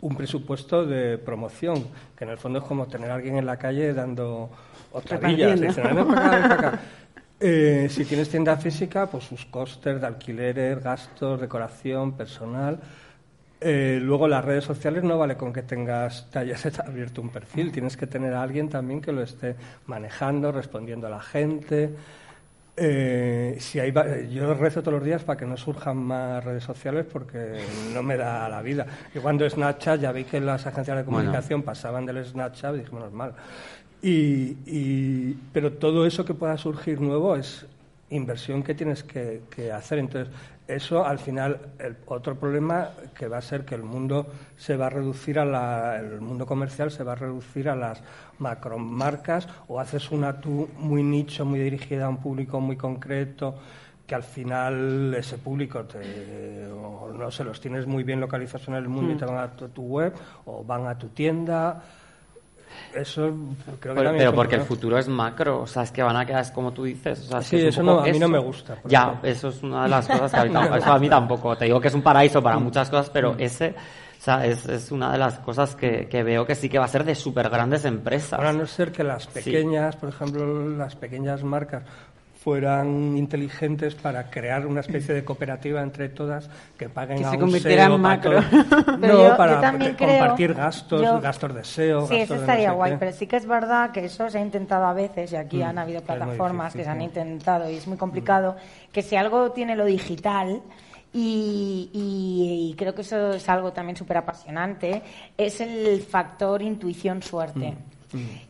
un presupuesto de promoción, que en el fondo es como tener a alguien en la calle dando otra Eh, si tienes tienda física, pues sus costes de alquileres, gastos, decoración, personal. Eh, luego las redes sociales no vale con que tengas, te hayas abierto un perfil, tienes que tener a alguien también que lo esté manejando, respondiendo a la gente. Eh, si hay, yo rezo todos los días para que no surjan más redes sociales porque no me da la vida. Y cuando Snapchat, ya vi que las agencias de comunicación pasaban del Snapchat y dije, menos mal. Y, pero todo eso que pueda surgir nuevo es inversión que tienes que, hacer. Entonces, eso al final, el otro problema que va a ser que el mundo se va a reducir a la, el mundo comercial se va a reducir a las macromarcas o haces una tú muy nicho, muy dirigida a un público muy concreto que al final ese público te, no se los tienes muy bien localizados en el mundo y mm. te van a tu web o van a tu tienda eso creo que
pero, pero porque el futuro es macro, o sea, es que van a quedar como tú dices. O
sí, eso no, a mí no me gusta.
Ya, eso es una de las cosas que a mí, eso a mí tampoco. Te digo que es un paraíso para muchas cosas, pero mm. ese o sea, es, es, una de las cosas que, que, veo que sí que va a ser de súper grandes empresas.
Ahora, no ser que las pequeñas, por ejemplo, las pequeñas marcas fueran inteligentes para crear una especie de cooperativa entre todas que paguen
Que
a
se
un
convirtiera en
para
macro.
Pero
no,
yo- yo
para
también
que-
creo-
compartir gastos,
yo-
gastos de SEO.
Sí, eso
no
estaría guay,
qué.
pero sí que es verdad que eso se ha intentado a veces, y aquí
Mm,
han habido plataformas
difícil,
que se han intentado y es muy complicado, que si algo tiene lo digital, y, y- y creo que eso es algo también súper apasionante, es el factor intuición-suerte.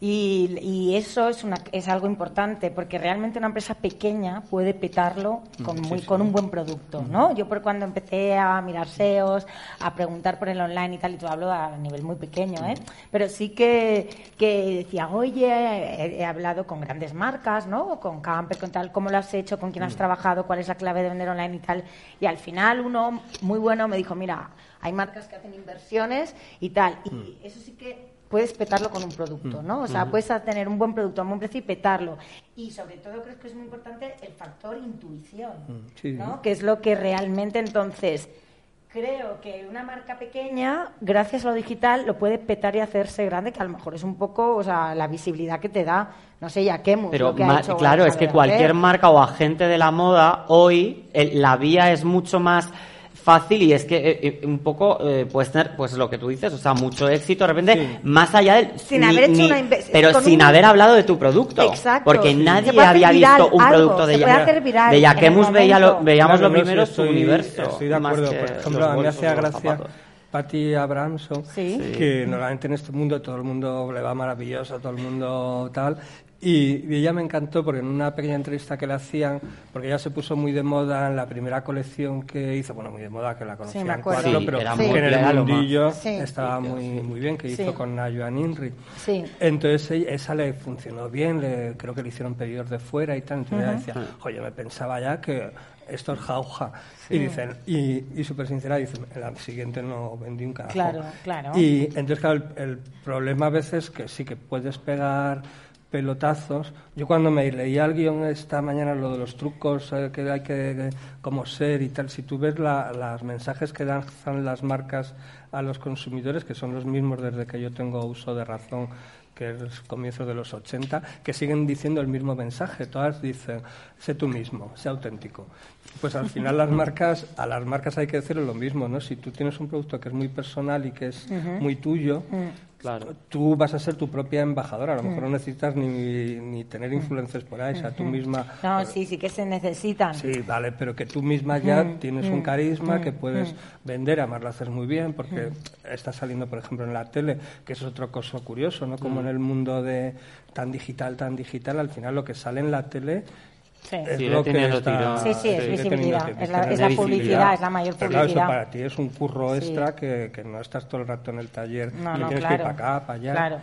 Y, y eso es, una, es algo importante porque realmente una empresa pequeña puede petarlo con, muy, con un buen producto, ¿no? Yo por cuando empecé a mirar SEOs, a preguntar por el online y tal, y todo hablo a nivel muy pequeño, ¿eh? Pero sí que, que decía, oye, he, he hablado con grandes marcas, ¿no? Con Camper, con tal, ¿cómo lo has hecho? ¿Con quién has trabajado? ¿Cuál es la clave de vender online y tal? Y al final uno muy bueno me dijo, mira, hay marcas que hacen inversiones y tal. Y eso sí que puedes petarlo con un producto, ¿no? O sea, puedes tener un buen producto a un buen precio y petarlo. Y sobre todo creo que es muy importante el factor intuición,
sí.
¿no? Que es lo que realmente entonces creo que una marca pequeña, gracias a lo digital, lo puede petar y hacerse grande, que a lo mejor es un poco, o sea, la visibilidad que te da, no sé, ya qué
Pero
lo que ha
ma-
hecho
claro, es que cualquier marca o agente de la moda hoy el- la vía es mucho más fácil y es que eh, eh, un poco eh, puedes tener pues lo que tú dices, o sea, mucho éxito de repente
Sí.
más allá del
Sin haber hecho una inve-
pero sin
un-
haber hablado de tu producto,
Exacto.
porque nadie había
viral
visto un
algo,
producto de
se puede
ya
hacer viral
de Yaquemus veía lo- veíamos
Claro,
lo
no,
primero su
estoy-
universo,
Estoy de
más
acuerdo.
que
Por ejemplo, a mí hacía gracia. Patty Abramson,
Sí.
que normalmente en este mundo todo el mundo le va maravilloso, todo el mundo tal. Y, y ella me encantó porque en una pequeña entrevista que le hacían, porque ella se puso muy de moda en la primera colección que hizo, bueno, muy de moda, que la
acuerdo.
cuatro,
Sí,
pero
era
que
muy-
en el mundillo
Sí.
estaba muy, muy bien, que hizo
Sí.
con Nayoan Inri.
Sí.
Entonces ella- esa le funcionó bien, le, creo que le hicieron pedidos de fuera y tal. Entonces ella decía, oye, me pensaba ya que esto es jauja. Y dicen, y, y súper sincera, dice, en la siguiente no vendí un carajo.
Claro, claro.
Y entonces, claro, el, el problema a veces que sí que puedes pegar pelotazos. Yo cuando me leía el guion esta mañana, lo de los trucos eh, que hay que, como ser y tal, si tú ves los mensajes que dan las marcas a los consumidores, que son los mismos desde que yo tengo uso de razón, que es comienzo de los 80, que siguen diciendo el mismo mensaje. Todas dicen, sé tú mismo, sé auténtico. Pues al final las marcas, a las marcas hay que decirle lo mismo, ¿no? Si tú tienes un producto que es muy personal y que es muy tuyo,
Claro.
tú vas a ser tu propia embajadora. A lo mejor no necesitas ni, ni tener influencers por ahí, o sea, tú misma...
No, sí, sí que se necesitan.
Sí, vale, pero que tú misma ya tienes un carisma que puedes vender, además lo haces muy bien porque estás saliendo, por ejemplo, en la tele, que es otro cosa curioso, ¿no? Como en el mundo de tan digital, tan digital, al final lo que sale en la tele
Sí.
es lo que está...
Sí, sí, es visibilidad, es la- es la
visibilidad.
publicidad, es la mayor
Pero claro,
publicidad.
eso para ti es un curro
Sí.
extra que, que no estás todo el rato en el taller
No,
y
no,
tienes que ir para acá, para allá.
Claro.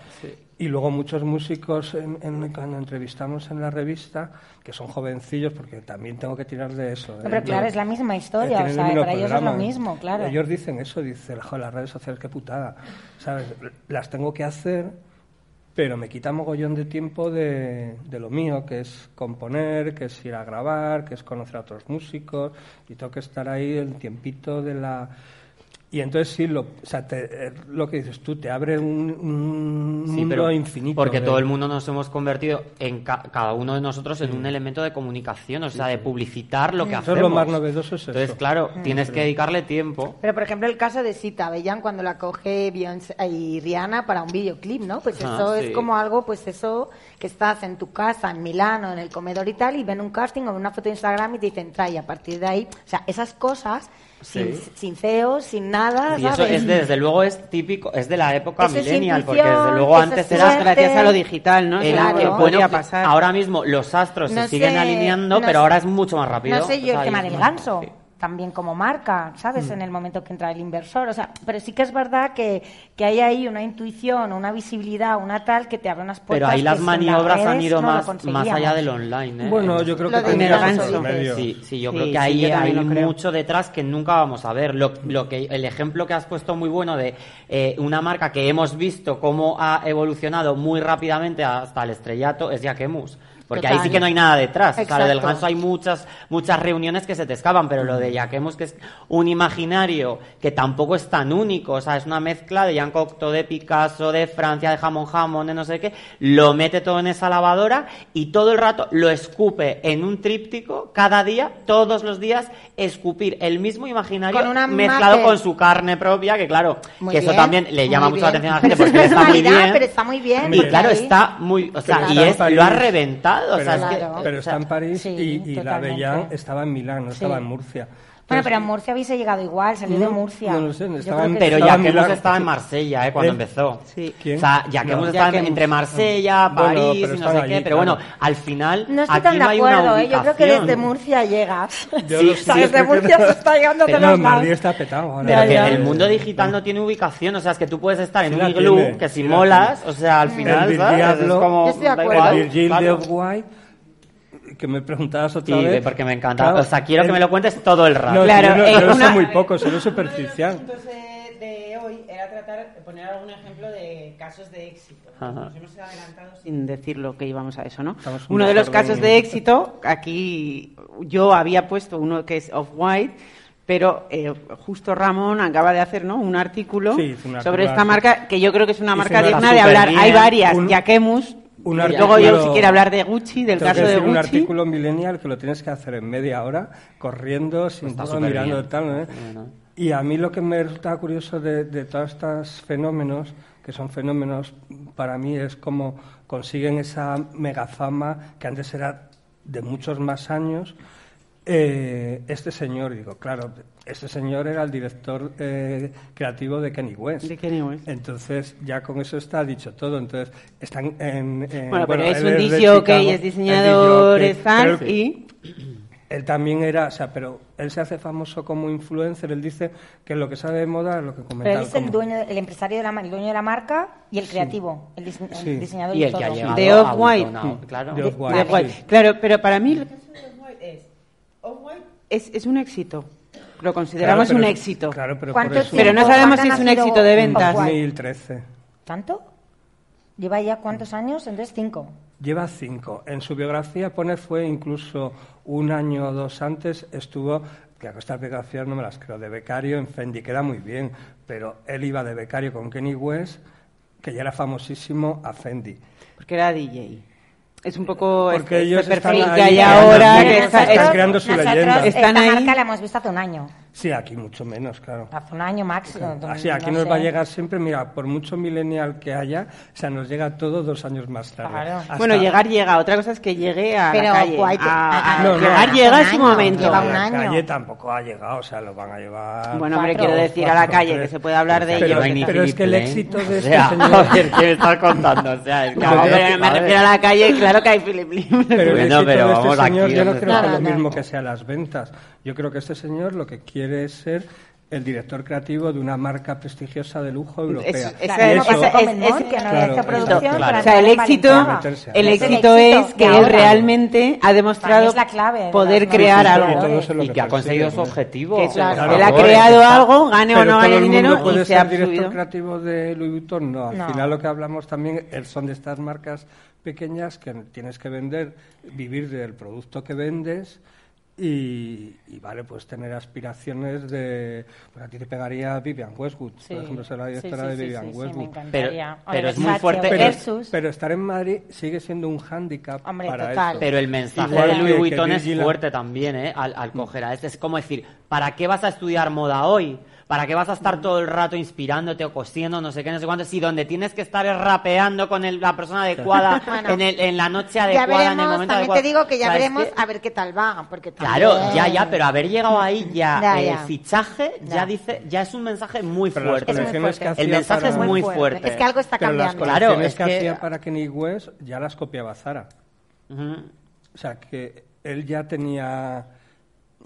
Y luego muchos músicos, en- en- cuando entrevistamos en la revista, que son jovencillos, porque también tengo que tirar de eso. ¿eh?
pero claro, es la misma historia,
Eh,
o sea, para ellos es lo mismo, claro.
Ellos dicen eso, dicen, joder, las redes sociales, qué putada. ¿Sabes? Las tengo que hacer, pero me quita mogollón de tiempo de, de lo mío, que es componer, que es ir a grabar, que es conocer a otros músicos, y tengo que estar ahí el tiempito de la... Y entonces sí, lo, o sea, te- eh, lo que dices tú, te abre un, un
Sí,
mundo
pero
infinito.
Porque todo el mundo nos hemos convertido en ca- cada uno de nosotros en un elemento de comunicación, o sea, de publicitar lo que
Eso
hacemos.
es lo más novedoso, es
Entonces,
eso.
claro, tienes que dedicarle tiempo.
Pero, por ejemplo, el caso de Sita Bellan cuando la coge Beyoncé y Rihanna para un videoclip, ¿no? Pues
Ah,
eso
sí.
es como algo, pues eso, que estás en tu casa, en Milano, en el comedor y tal, y ven un casting o una foto de Instagram y te dicen, trae, y a partir de ahí, o sea, esas cosas,
Sí.
sin CEOs, sin nada,
Y eso es, desde luego, es típico, es de la época
Eso es
millennial, porque desde luego antes
es
era...
Gracias a lo digital, ¿no?
era
Claro.
que,
podía pasar.
ahora mismo los astros
No
se siguen
sé,
alineando,
no
pero
sé-
ahora es mucho más rápido.
No sé yo
O sea,
el tema del ganso.
sí.
También como marca, ¿sabes?
Mm.
En el momento que entra el inversor. O sea, pero sí que es verdad que, que hay ahí una intuición, una visibilidad, una tal que te abre unas puertas.
Pero ahí las maniobras han
redes
ido
no
más, más allá del online. ¿eh?
Bueno, yo creo
Lo
que medio.
Sí, sí, yo
Sí,
creo que
sí,
ahí
también
hay mucho detrás que nunca vamos a ver. Lo, lo que el ejemplo que has puesto muy bueno de eh, una marca que hemos visto cómo ha evolucionado muy rápidamente hasta el estrellato es Yaquemus. Porque ahí sí que no hay nada detrás. O sea, lo del ganso hay muchas, muchas reuniones que se te escapan, pero lo de Yaquemus, que es un imaginario que tampoco es tan único, o sea, es una mezcla de Jean Cocteau, de Picasso, de Francia, de jamón jamón, de no sé qué, lo mete todo en esa lavadora y todo el rato lo escupe en un tríptico, cada día, todos los días, escupir el mismo imaginario
Con una
mezclado con su carne propia, que claro,
Muy
que eso también le llama mucho la atención a la gente porque
es
está muy bien.
pero está muy bien.
Y claro, está muy, o sea, y es, lo ha reventado, o sea,
Pero,
es que,
Claro.
pero está en París
Sí,
y, y la. Bellán estaba en Milán, no estaba en Murcia.
Bueno, pero en Murcia habéis llegado igual, salió de Murcia.
no lo sé,
Yo
estaba
creo
en-
que
Pero ya que hemos estado en Marsella, ¿eh? Cuando
¿Eh?
empezó.
Sí.
¿Quién?
O sea, ya que
No.
hemos estado entre Marsella, París y no sé
allí,
qué, pero bueno, al final
No estoy
aquí
tan de
no hay una
acuerdo, ¿eh? Yo creo que desde Murcia llegas. Sí, desde Murcia se está llegando de
en Madrid
lados.
está petado ahora.
Pero el mundo digital no tiene ubicación, o sea, es que tú puedes estar en un iglú, que si
la
molas, o sea, al final, ¿sabes? Es como,
Yo estoy de
da
acuerdo.
igual,
el Virgil de Off-White, que me preguntabas otra
Sí,
vez.
porque me encanta.
Claro,
o sea, quiero que me lo cuentes todo el rato.
No,
Claro,
yo no, yo lo sé
una-
muy poco, solo superficial.
Uno de los de, hoy era tratar de poner algún ejemplo de casos de éxito.
Ajá.
Nos hemos adelantado sin decir lo que íbamos a eso, ¿no?
Estamos un
Uno de los casos de éxito, aquí yo había puesto uno que es Off-White, pero eh, justo Ramón acaba de hacer ¿no? un artículo
Sí,
sobre esta marca, que yo creo que es una marca digna de hablar. Hay varias,
Un-
Yaquemus,
un
y
artículo-
luego yo si quiero hablar de Gucci, del caso de
decir un
Gucci.
artículo millennial que lo tienes que hacer en media hora, corriendo, sin todo, mirando tal. ¿eh?
Bueno.
Y a mí lo que me resulta curioso de, de todos estos fenómenos, que son fenómenos para mí, es cómo consiguen esa megafama que antes era de muchos más años. Eh, este señor, digo, claro, este señor era el director eh, creativo de Kenny West.
De Kanye West.
Entonces, ya con eso está dicho todo. Entonces, están en. en-
Bueno, pero es un ok,
Chicago,
es diseñador,
es pero
y...
Él también era, o sea, pero él se hace famoso como influencer. Él dice que lo que sabe de moda es lo que
Pero
comentaba.
él es el
como-
dueño, el empresario de la, el dueño de la marca y el creativo, el, dise- el
Sí.
diseñador
Y el
todo.
que ha
De Off-White.
Claro.
De Off-White, sí.
Claro, pero para mí el caso de Off-White es, Off-White es, es un éxito. Lo consideramos
Claro, pero-
un éxito.
Claro, pero
¿Cuánto
por eso.
Pero no sabemos
¿Cuándo
si es un éxito de ventas.
Off-White?
2013.
¿Tanto? ¿Lleva ya cuántos años? Entonces cinco.
Lleva cinco. En su biografía pone fue incluso un año o dos antes estuvo, que a estas biografías no me las creo, de becario en Fendi, queda muy bien, pero él iba de becario con Kenny West, que ya era famosísimo, a Fendi.
Porque era DJ. Es un poco
Porque
este,
ellos
este
están
perfil que hay
creando-
ahora. Que está,
están
es-
creando su
nosotros
leyenda.
Están
esta
ahí.
marca la hemos visto hace un año.
Sí, aquí mucho menos, claro.
Hace un año máximo.
Así,
no
aquí nos
sé.
va a llegar siempre, mira, por mucho millennial que haya, o sea, nos llega todo dos años más tarde.
Claro.
Hasta-
Bueno, llegar llega. Otra cosa es que llegue a
Pero
la calle.
White-
A- a-
a-
No, no.
llegar llega
un
en su momento.
lleva un
la
año.
calle tampoco ha llegado, o sea, lo van a llevar.
Bueno, hombre,
Cuatro,
quiero decir a la
cuatro,
calle
tres.
que se puede hablar de ello.
no.
Pero es que el
Philip
éxito de este señor-
A ver, ¿qué me estás contando? O sea, es que
No,
ver,
me refiero a la calle, claro que hay Philip Lim.
Pero el éxito de este señor, yo no
¿dónde
creo que lo
No, no.
mismo que sea las ventas. Yo creo que este señor lo que quiere es ser el director creativo de una marca prestigiosa de lujo europea.
O sea, el éxito, el
Es
éxito es que él realmente ha demostrado
clave de
poder crear algo.
Y que
que ha conseguido su objetivo.
Él ha creado
está-
algo, gane o no gane dinero
puede
y se ha
ser director
subido.
creativo de Louis Vuitton. No, al
No.
final lo que hablamos también es- son de estas marcas pequeñas que tienes que vender, vivir del producto que vendes y, y, vale, pues tener aspiraciones de... Pues a ti te pegaría Vivian Westwood,
Sí.
por ejemplo, ser la directora
sí,
de
sí,
Vivian
sí, sí,
Westwood.
me.
Pero- pero es muy fuerte-
pero,
Versus.
pero estar en Madrid sigue siendo un hándicap
Hombre,
para
total.
eso.
Pero el mensaje
Igual
de Louis Vuitton es fuerte también, ¿eh? Al, al coger a este. Es como decir, ¿para qué vas a estudiar moda hoy? ¿Para qué vas a estar todo el rato inspirándote o cosiendo, no sé qué, no sé cuánto? Si donde tienes que estar es rapeando con el- la persona adecuada,
Bueno,
en, el- en la noche
Ya
adecuada, en el momento
también
adecuado.
te digo que ya veremos
que-
a ver qué tal va. Porque
Claro,
también-
ya, ya, pero haber llegado ahí ya,
Ya,
el fichaje ya.
Ya.
dice, ya es un mensaje muy
Pero
fuerte.
Es muy
colecciones que
fuerte.
El mensaje
para-
es muy fuerte.
Es que algo está
Pero las
cambiando.
Claro, es
que,
que-
hacía para Kenny West ya las copiaba Zara. O sea, que él ya tenía,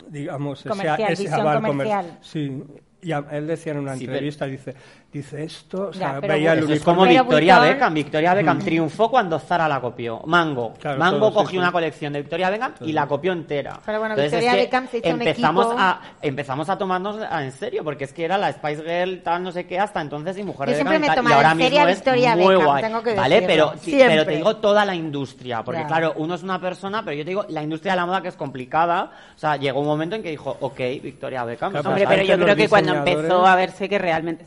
digamos, ese-
Comercial,
ese,
visión
comer-
comercial.
Sí, Y a- él decía en una
Sí, pero-
entrevista, dice, dice esto, o
Ya,
sea,
pero
veía el
es como Victoria
Vuitton-
Beckham. Victoria Beckham triunfó cuando Zara la copió. Mango.
Claro,
Mango
todo,
cogió
sí.
una colección de Victoria Beckham y la copió entera.
Pero bueno,
Entonces
Victoria
es que
Beckham se hizo un
empezamos
equipo-
a empezamos a tomarnos en serio porque es que era la Spice Girl tal no sé qué hasta entonces y mujer
Yo
de
siempre
Beckham
me he
y
tomado
ahora
en serio
mismo
a
es
Victoria
muy
Beckham,
guay.
tengo que
vale, pero pero te digo toda la industria porque
Ya.
claro uno es una persona pero yo te digo la industria de la moda que es complicada o sea llegó un momento en que dijo ok Victoria Beckham
Claro,
o sea,
Hombre, pero yo creo que cuando empezó a verse que realmente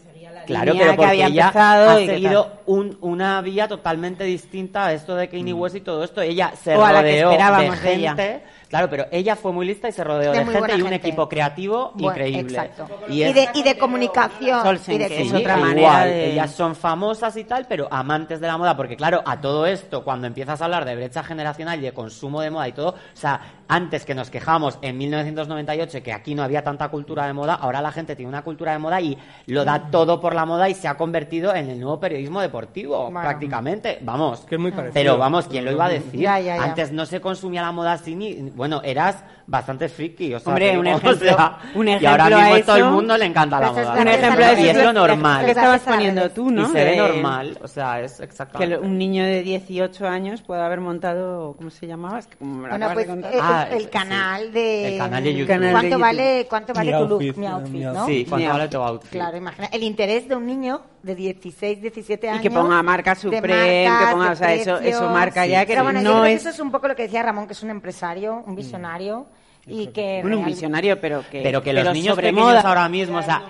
Claro,
línea
pero
que
porque
había
ella
empezado
ha
y
seguido un- una vía totalmente distinta a esto de Kanye West y todo esto. Ella se
O a la que
rodeó de
esperábamos de ella.
gente. Claro, pero ella fue muy lista y se rodeó
De
gente y un
gente.
equipo creativo
Bueno,
increíble.
exacto.
Y
de, y de comunicación.
Solsen,
y de
que es
Sí,
otra
igual,
manera de-
Ellas son famosas y tal, pero amantes de la moda, porque claro, a todo esto, cuando empiezas a hablar de brecha generacional y de consumo de moda y todo, o sea, antes que nos quejamos en 1998 que aquí no había tanta cultura de moda, ahora la gente tiene una cultura de moda y lo da todo por la moda y se ha convertido en el nuevo periodismo deportivo,
Bueno.
prácticamente. Vamos.
Que es muy parecido.
Pero vamos, ¿quién lo iba a decir?
Ya, ya, ya.
Antes no se consumía la moda así ni. Bueno, eras bastante friki. O sea,
Hombre, un
digo, o
ejemplo-
sea,
un
y
ejemplo
ahora
a
mismo a todo el
eso-
mundo le encanta la moda.
Un ejemplo de eso
y es lo normal.
que estabas poniendo tú, ¿no?
Y se ve normal, o sea, es
Que
exactamente.
lo- un niño de 18 años puede haber montado, ¿cómo se llamaba? Es que como me
Bueno, pues
de contar.
eh,
Ah,
el,
sí.
canal de...
El canal de YouTube.
Canal de
¿Cuánto
YouTube.
vale, cuánto vale
Mi
tu look? Mi outfit, ¿no?
Sí, ¿cuánto vale tu outfit?
Claro, imagina. El interés de un niño de 16, 17
Y
años.
que ponga marca Supreme, que
marcas,
ponga,
de
o sea, eso- eso marca ya que
Pero bueno, yo
no
creo que
es-
eso es un poco lo que decía Ramón, que es un empresario, un visionario. Y que
Bueno, un visionario, pero que...
Pero que los niños
sobre
pequeños
moda.
ahora mismo, o sea,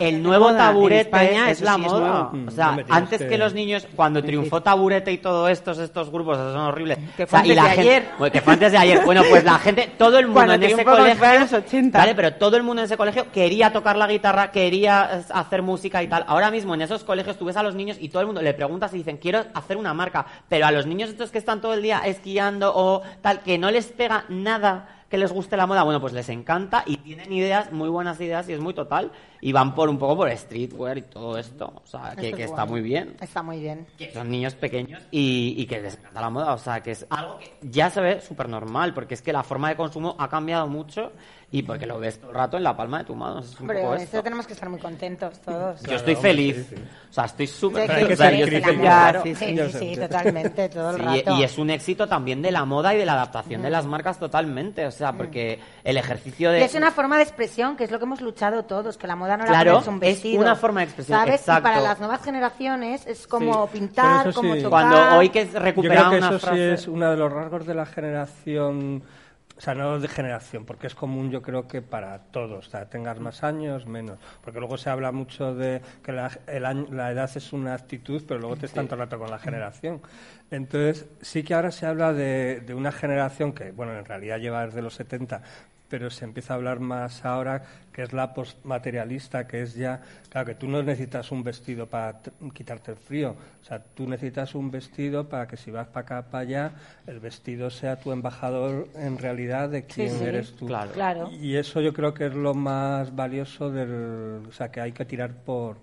el nuevo
moda en
taburete
España,
es la
sí
moda.
nuevo.
o
Mm,
sea,
no
antes que...
que-
los niños, cuando triunfó taburete y todo estos, estos grupos, esos son horribles.
Que
O
fue
y
antes
la
de
gente-
ayer.
Bueno, que fue antes de ayer. Bueno, pues la gente, todo el mundo
Cuando
en ese colegio.
fuera los 80.
Vale, pero todo el mundo en ese colegio quería tocar la guitarra, quería hacer música y tal. Ahora mismo en esos colegios tú ves a los niños y todo el mundo le preguntas y dicen, quiero hacer una marca. Pero a los niños estos que están todo el día esquiando o tal, que no les pega nada que les guste la moda, bueno, pues les encanta y tienen ideas, muy buenas ideas y es muy total. Y van por un poco por streetwear y todo esto. O sea, que, que
es
está muy bien.
Está muy bien.
Que son niños pequeños y, y que les encanta la moda. O sea, que es algo que ya se ve súper normal, porque es que la forma de consumo ha cambiado mucho y porque lo ves todo el rato en la palma de tu mano. Es un
Hombre,
poco esto.
esto tenemos que estar muy contentos todos.
Yo estoy
hombre,
feliz.
sí, sí.
O sea, estoy súper feliz.
ser
O sea, yo
crítico.
estoy-
Ya,
sí,
sí,
sí,
yo
sí, totalmente, todo el
Sí,
rato.
y es un éxito también de la moda y de la adaptación de las marcas totalmente. O sea, porque el ejercicio
Y
de.
es una forma de expresión, que es lo que hemos luchado todos, que la moda no era
Claro,
un
es una forma de expresión,
¿Sabes?
exacto.
Y para las nuevas generaciones es como
Sí,
pintar, como
sí.
tocar.
Cuando hoy que
Yo
recuperar
creo que
una
eso
frase.
sí es uno de los rasgos de la generación, o sea, no de generación, porque es común yo creo que para todos, o sea, tengas más años, menos, porque luego se habla mucho de que la, el año- la edad es una actitud, pero luego te están todo el rato con la generación. Entonces, sí que ahora se habla de, de una generación que, bueno, en realidad lleva desde los 70, pero se empieza a hablar más ahora, que es la postmaterialista, que es ya, claro, que tú no necesitas un vestido para quitarte el frío, o sea, tú necesitas un vestido para que si vas para acá, para allá, el vestido sea tu embajador en realidad de quién
sí.
eres tú.
Claro.
Claro.
Y eso yo creo que es lo más valioso del, o sea, que hay que tirar por,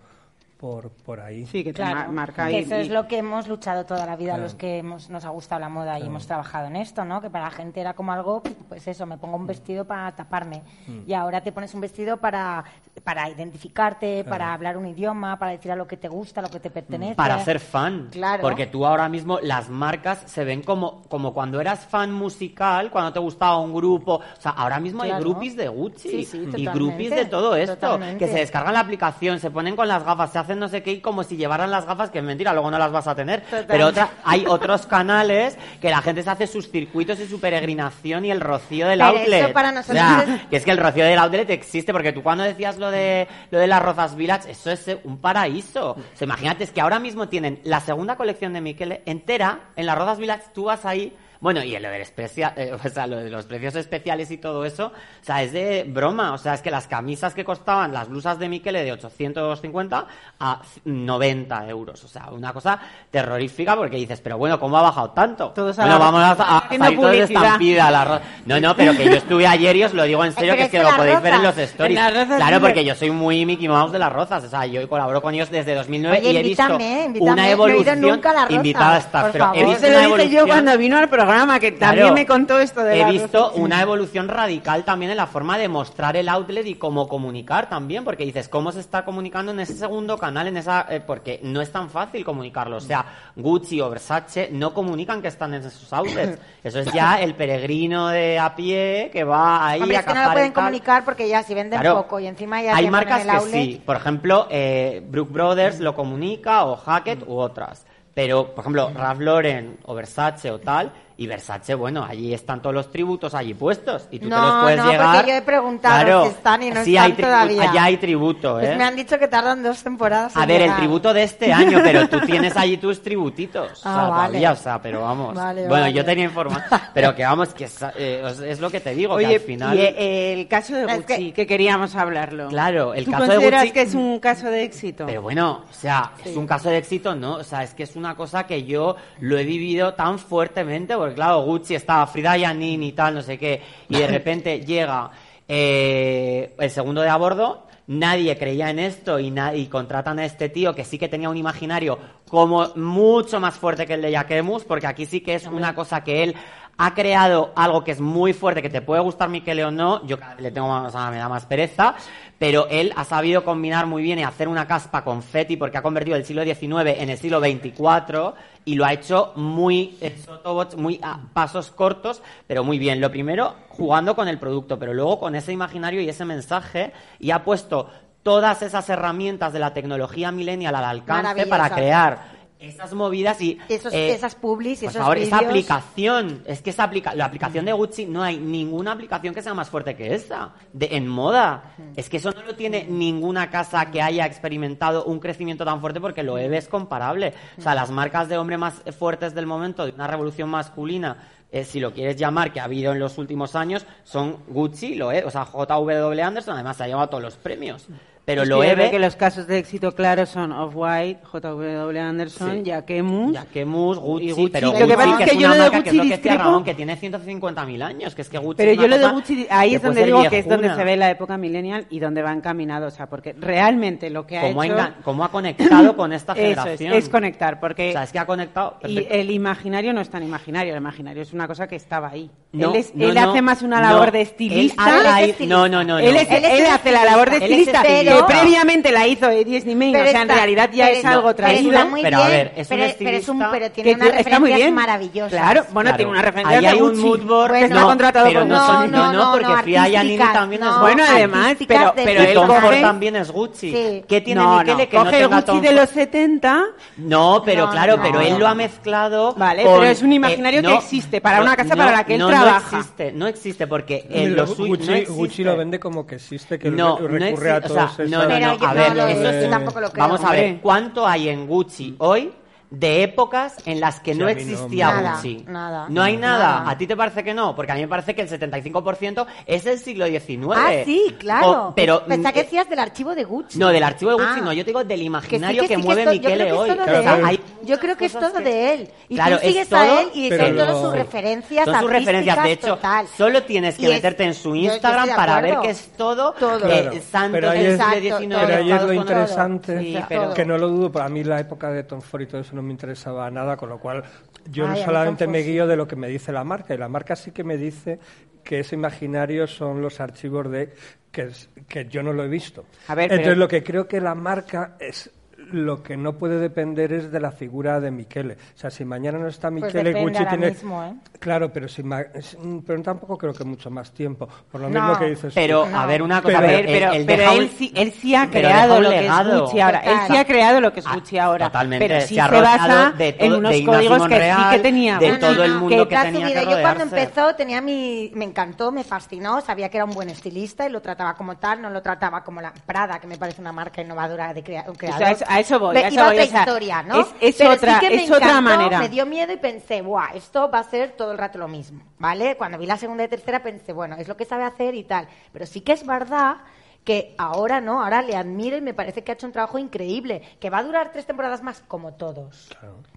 por, por ahí.
Sí, que te
Claro,
mar- marca
que
ahí.
eso es lo que hemos luchado toda la vida
Claro.
los que hemos, nos ha gustado la moda y hemos trabajado en esto, ¿no? Que para la gente era como algo, pues eso, me pongo un vestido para taparme.
Mm.
Y ahora te pones un vestido para, para identificarte, para hablar un idioma, para decir a lo que te gusta, lo que te pertenece.
para ser fan.
Claro.
Porque tú ahora mismo las marcas se ven como, como cuando eras fan musical, cuando te gustaba un grupo. O sea, ahora mismo
Claro.
hay groupies de Gucci
Sí, sí,
y groupies de todo esto.
totalmente.
Que se descargan la aplicación, se ponen con las gafas, se hacen no sé qué y como si llevaran las gafas, que es mentira, luego no las vas a tener. Pero otra, hay otros canales que la gente se hace sus circuitos y su peregrinación y el rocío del
Pero
outlet.
eso para
O
nosotros
sea, que es que el rocío del outlet existe, porque tú cuando decías lo de lo de las Rozas Village, eso es un paraíso. O sea, imagínate, es que ahora mismo tienen la segunda colección de Michele entera en las Rozas Village, tú vas ahí, bueno, y lo, del especia- eh, o sea, lo de los precios especiales y todo eso, o sea, es de broma. O sea, es que las camisas que costaban, las blusas de Michele de 850 a 90 euros. O sea, una cosa terrorífica porque dices, pero bueno, ¿cómo ha bajado tanto?
Todos
bueno, vamos a, a,
haciendo
salir todos de
publicidad.
estampida a la ro- No, no, pero que yo estuve ayer y os lo digo en serio, que es que
que
lo podéis ver en los stories.
en
Claro, porque yo soy muy Mickey Mouse de las rozas. O sea, yo colaboro con ellos desde 2009
Oye,
y he visto
invítame, invítame.
una
No he ido
evolución
nunca a las rozas,
invitada a estar, pero he visto una
dije yo
evolución.
cuando vino al programa. Programa, que también
Claro.
me contó esto de
He visto una evolución radical también en la forma de mostrar el outlet y cómo comunicar también, porque dices, ¿cómo se está comunicando en ese segundo canal? en esa eh, Porque no es tan fácil comunicarlo. O sea, Gucci o Versace no comunican que están en esos outlets. Eso es ya el peregrino de a pie que va ahí
Hombre,
a
es que no lo pueden comunicar porque ya si venden
Claro.
poco y encima ya
Hay marcas
el
que
outlet.
sí. Por ejemplo, eh, Brook Brothers lo comunica, o Hackett, u otras. Pero, por ejemplo, Ralph Lauren o Versace o tal, y Versace, bueno, allí están todos los tributos allí puestos. Y tú te
No,
los puedes
no, porque
llegar.
yo he preguntado
Claro,
si están y no
sí
están
hay
todavía.
Allá hay tributo, ¿eh?
Pues me han dicho que tardan dos temporadas.
A
en
ver, el
llegar.
tributo de este año, pero tú tienes allí tus tributitos.
Ah,
o sea,
vale.
todavía, o sea, pero vamos.
Vale,
bueno,
vale.
yo tenía información, pero que vamos, que es, eh, es- es lo que te digo, que
Oye,
al final...
y eh, el caso de
Es
Gucci,
que-
que, queríamos hablarlo.
Claro, el
¿Tú
caso de
consideras
Gucci-
que es un caso de éxito?
Pero bueno, o sea, es un caso de éxito, ¿no? O sea, es que es una cosa que yo lo he vivido tan fuertemente, porque claro, Gucci estaba Frida Yanin y tal, no sé qué, y de repente llega eh, el segundo de a bordo, nadie creía en esto y, y contratan a este tío que sí que tenía un imaginario como mucho más fuerte que el de Jaquemus, porque aquí sí que es una cosa que él ha creado algo que es muy fuerte, que te puede gustar Miquele o no, yo cada vez le tengo más, o sea, me da más pereza, pero él ha sabido combinar muy bien y hacer una caspa confeti porque ha convertido el siglo XIX en el siglo XXIV y lo ha hecho muy eh, sotobots, muy a pasos cortos, pero muy bien. Lo primero, jugando con el producto, pero luego con ese imaginario y ese mensaje y ha puesto todas esas herramientas de la tecnología millennial al alcance para crear esas movidas y
Esos-
eh,
esas publis y
por
esos
favor, esa
vídeos.
aplicación es que esa aplica la aplicación de Gucci no hay ninguna aplicación que sea más fuerte que esa de en moda. Es que eso no lo tiene ninguna casa que haya experimentado un crecimiento tan fuerte porque lo es comparable. O sea las marcas de hombre más fuertes del momento de una revolución masculina eh, si lo quieres llamar, que ha habido en los últimos años, son Gucci, lo o sea, JW Anderson, además se ha llevado todos los premios. Pero lo
que yo creo
EVE,
que los casos de éxito claros son Off-White, JW Anderson,
Sí.
Jacquemus.
Jacquemus, Gucci,
y Gucci.
pero
Lo
Gucci,
que pasa es que
es
yo
una
lo de
que es
Gucci
que
discrepo.
Ramón, que tiene 150.000 años, que es que Gucci
Pero yo lo de Gucci, ahí
que
es donde digo que es donde se ve la época millennial y donde va encaminado, o sea, porque realmente lo que ha
cómo, ha
hecho...
cómo ha conectado con esta
Eso es,
generación.
es conectar, porque...
O sea, es que ha conectado.
Y el imaginario no es tan imaginario, el imaginario es una cosa que estaba ahí.
No,
él es-
no,
él
no,
hace más una
no.
labor de estilista.
ha. No, no, no.
él, hace la labor de
estilista.
Que previamente la hizo Eddie Slimane, o
Pero
sea, en realidad ya
pero-
es algo traído.
Pero a ver, es un
pero, pero es un,
estilista
pero tiene
que
unas
ti- está muy
referencias
bien.
maravillosas.
Claro, bueno,
Claro.
tiene una referencia
Ahí hay un mood board.
Bueno,
está contratado
pero
por
no,
no,
son, no, porque
no,
Frida
artísticas,
también es
no.
Bueno, además, pero, pero
y
él
Tom Ford
coge...
también es Gucci.
Sí.
¿Qué tiene
no,
Michele
no,
que no
coge el
tenga
Gucci
Tom
de los 70
No, pero claro, pero él lo ha mezclado.
Vale, pero es un
eh,
imaginario que existe para una casa para la que él
no,
trabaja.
No existe, no existe porque en lo suyo
Gucci, lo vende como que existe, que recurre a todos
no, no, no, a
no
ver, eso es-
tampoco lo creo.
Vamos a ver. ¿cuánto hay en Gucci hoy de épocas en las que
Sí,
no
a mí no,
existía
Nada,
Gucci?
nada.
no hay nada.
Nada.
¿A ti te parece que no? Porque a mí me parece que el 75% es del siglo XIX.
Ah, sí, claro.
O- pero
Pensaba que
mm,
decías del archivo de Gucci.
no, del archivo de Gucci
Ah.
no, yo te digo del
Que sí,
imaginario
que
que,
sí, que
mueve
esto- yo creo
Michele
que es
hoy.
Yo creo que es todo de él. Y
Claro,
tú sigues
es todo,
a él y son todas sus referencias
Son sus referencias. De hecho,
total.
solo tienes que
Y es-
meterte en su
yo- yo
Instagram para ver que es todo,
Todo.
eh,
Claro, ahí
del
es-
siglo XIX.
Pero ahí es lo interesante, que no lo dudo, para mí la época de Tom Ford y todo eso no me interesaba nada, con lo cual yo
Ay, mí
solamente me guío de lo que me dice la marca, y la marca sí que me dice que ese imaginario son los archivos de que, es- que yo no lo he visto.
A ver,
Entonces
pero-
lo que creo que la marca es lo que no puede depender es de la figura de Michele. O sea, si mañana no está
Pues
Michele, Gucci
ahora
tiene...
mismo, ¿eh?
Claro, pero, si ma- es- pero tampoco creo que mucho más tiempo. Por lo
No,
mismo que dices
Pero,
tú.
a ver, una cosa.
A ver,
él-
pero,
él
pero él, sí, él sí ha
pero
creado lo que es. Gucci ahora. Él sí ha creado lo que es
Ah,
Gucci ahora.
totalmente,
Pero
se
sí
ha
se basa
rodeado de todo-
en unos
de
códigos que sí que tenía.
de todo el mundo que
ha
tenía que.
Yo cuando empezó tenía mi... Me encantó, me fascinó, sabía que era un buen estilista y lo trataba como tal, no lo trataba como la Prada, que me parece una marca innovadora de crea- un creador.
a eso- voy, a eso
iba
voy,
otra
o sea,
historia, ¿no?
es- es
Pero
otra-
sí que me
es otra
encantó,
manera.
Me dio miedo y pensé, guau, esto va a ser todo el rato lo mismo, ¿vale? Cuando vi la segunda y tercera pensé, bueno, es lo que sabe hacer y tal. Pero sí que es verdad que ahora no, ahora le admiro y me parece que ha hecho un trabajo increíble, que va a durar tres temporadas más, como todos.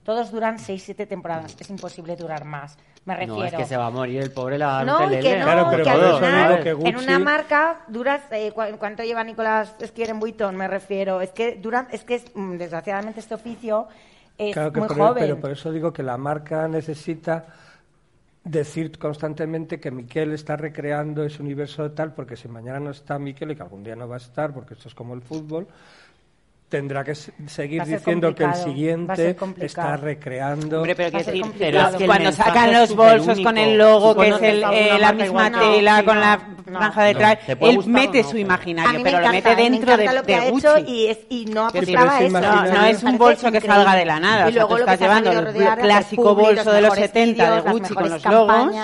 Todos duran seis, siete temporadas, es imposible durar más, me refiero.
No, es que se va a morir el pobre la
No, y que no,
Claro, pero
que al final,
que
en
Gucci-
una marca duras, eh, ¿cu- ¿cuánto lleva Nicolás Esquier en Vuitton? Me refiero, es que duran, es que es, mm, desgraciadamente este oficio es
Claro que
muy
por-
joven.
pero por eso digo que la marca necesita decir constantemente que Miquel está recreando ese universo tal, porque si mañana no está Miquel y que algún día no va a estar, porque esto es como el fútbol, tendrá que seguir diciendo que el siguiente está recreando.
Hombre, pero que decir,
que
cuando sacan los bolsos con el logo,
¿Tú
que es el, eh, la misma
igual?
tela
No,
con la franja
no.
detrás,
¿Te puede
él mete
no?
su imaginario, pero lo
encanta,
mete
me
dentro de,
lo que
de
ha
Gucci.
hecho y, es, y no apostaba
ese
eso.
No, no es un bolso que salga de la nada.
Y
o sea,
luego
tú
lo que
estás llevando el clásico bolso de los
mejores
70 de Gucci con los logos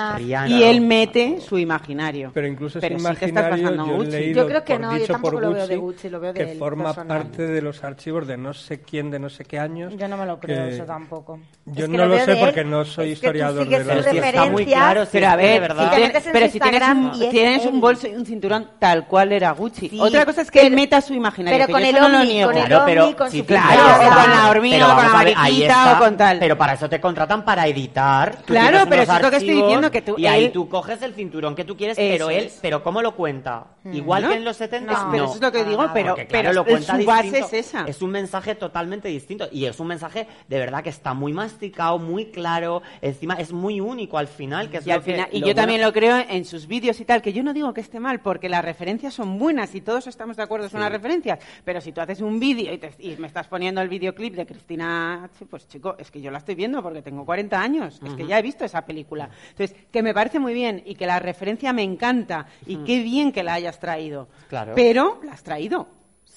y él mete su imaginario.
Pero incluso
sí estás
imaginario
pasando
yo
creo que no, yo
dicho
tampoco
por
lo veo de
Gucci,
lo veo
que
de él,
forma parte de los archivos de no sé quién de no sé qué años.
Yo no me lo creo eso tampoco.
Yo
Es que
no lo
veo
sé
él,
porque no soy
es que tú
historiador de los-
Pero sí está muy claro, sí,
Pero a ver,
verdad.
Si te
tiene-
metes en
pero si tienes un, tienes un bolso y un cinturón tal cual era Gucci.
Sí,
Otra cosa es que él meta su imaginario.
pero
que
con
yo
el
eso no lo niego.
con el
Claro, pero
con
sí,
su
claro, o con la hormiga, o con la mariquita, o con tal.
Pero para eso te contratan para editar.
Claro, pero eso es lo que estoy diciendo, que tú-
Y ahí tú coges el cinturón que tú quieres, pero él, pero ¿cómo lo cuenta? Igual
¿No?
que en los 70
No.
Pero eso es lo que digo,
Ah,
pero,
Porque, claro,
pero
lo cuenta
su base
distinto.
es esa.
Es un mensaje totalmente distinto. Y es un mensaje de verdad que está muy masticado, muy claro. Encima es muy único al final. Que es
Y, al
que-
final, y yo también lo creo en sus vídeos y tal, que yo no digo que esté mal, porque las referencias son buenas y todos estamos de acuerdo, son las referencias. Pero si tú haces un vídeo y, te- y me estás poniendo el videoclip de Cristina H., pues chico, es que yo la estoy viendo porque tengo 40 años, es que ya he visto esa película. Entonces, que me parece muy bien y que la referencia me encanta y qué bien que la hayas traído.
Claro.
Pero la has traído.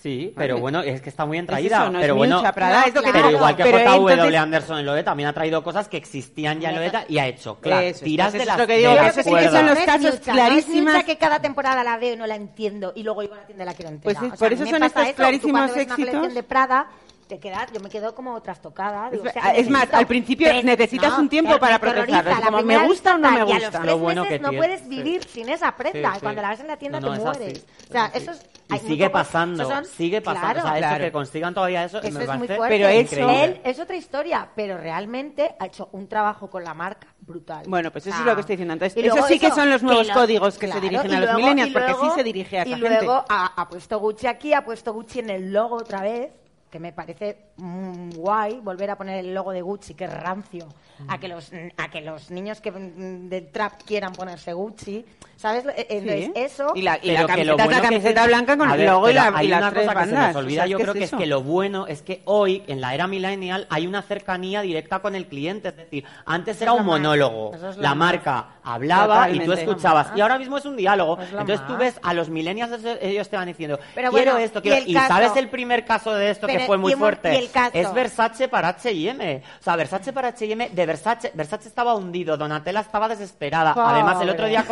Sí, pero bueno, es que está muy
Es no
pero
es
bueno,
Miucha Prada,
No,
es lo que
claro.
Pero igual que
Pero
JW
entonces-
Anderson en Loeta también ha traído cosas que existían ya en Loeta y ha hecho, claro,
Eso es,
tiras de las
es lo que
de
digo,
las
que eso sí que son los
No es
casos
es
clarísimas.
Miucha que cada temporada la veo y no la entiendo y luego iba a la tienda y la quiero entera.
Pues es-
O sea,
por eso son estos
eso. Tú
clarísimos
ves una
éxitos.
colección de Prada, te quedas, yo me quedo como trastocada. digo,
Es
o sea,
ver- es más, al principio
tres-
necesitas un tiempo para es
la
como, ¿me gusta o no me
Y a
gusta?
los tres
Lo bueno
meses
que
no puedes
sí.
vivir sin esa prenda.
Sí,
y cuando
sí.
la ves en la tienda
No,
te
es
mueres.
es
O sea, eso es...
Y
muy
sigue pasando,
son-
sigue pasando.
Claro,
o sea,
claro.
eso que consigan todavía eso,
Eso
me
es muy
parece
fuerte.
Pero eso-
increíble.
Él es otra historia, pero realmente ha hecho un trabajo con la marca brutal.
Bueno, pues eso
O
es lo que estoy diciendo. Entonces, eso sí que son los nuevos
lo-
códigos que se dirigen
y
a los
luego-
millennials, porque sí se dirige a esa
Y
gente.
luego ha, ha puesto Gucci aquí, ha puesto Gucci en el logo otra vez, que me parece mm, guay volver a poner el logo de Gucci, que es rancio, a que los a que los niños que mm, del trap quieran ponerse Gucci, ¿sabes? Eh, Entonces,
Sí.
eso
Y la, y la camiseta la blanca con el logo y, la,
hay
y las
una
tres
cosa que se
bandas.
nos olvida,
O sea,
yo
¿qué
creo que es que lo bueno es que hoy, en la era millennial, hay una cercanía directa con el cliente. Es decir, antes
Eso
era
es
un monólogo.
es
La marca hablaba y tú escuchabas. Y ahora mismo es un diálogo.
Es lo
Entonces tú ves a los millennials, ellos te van diciendo,
Pero
quiero
bueno,
esto,
y
quiero...
el
Y,
caso-
¿sabes el primer caso de esto que fue muy
y
fuerte?
y el caso-
Es Versace para H&M. O sea, Versace para H&M, de Versace, Versace estaba hundido, Donatella estaba desesperada.
Pobre.
Además, el otro día.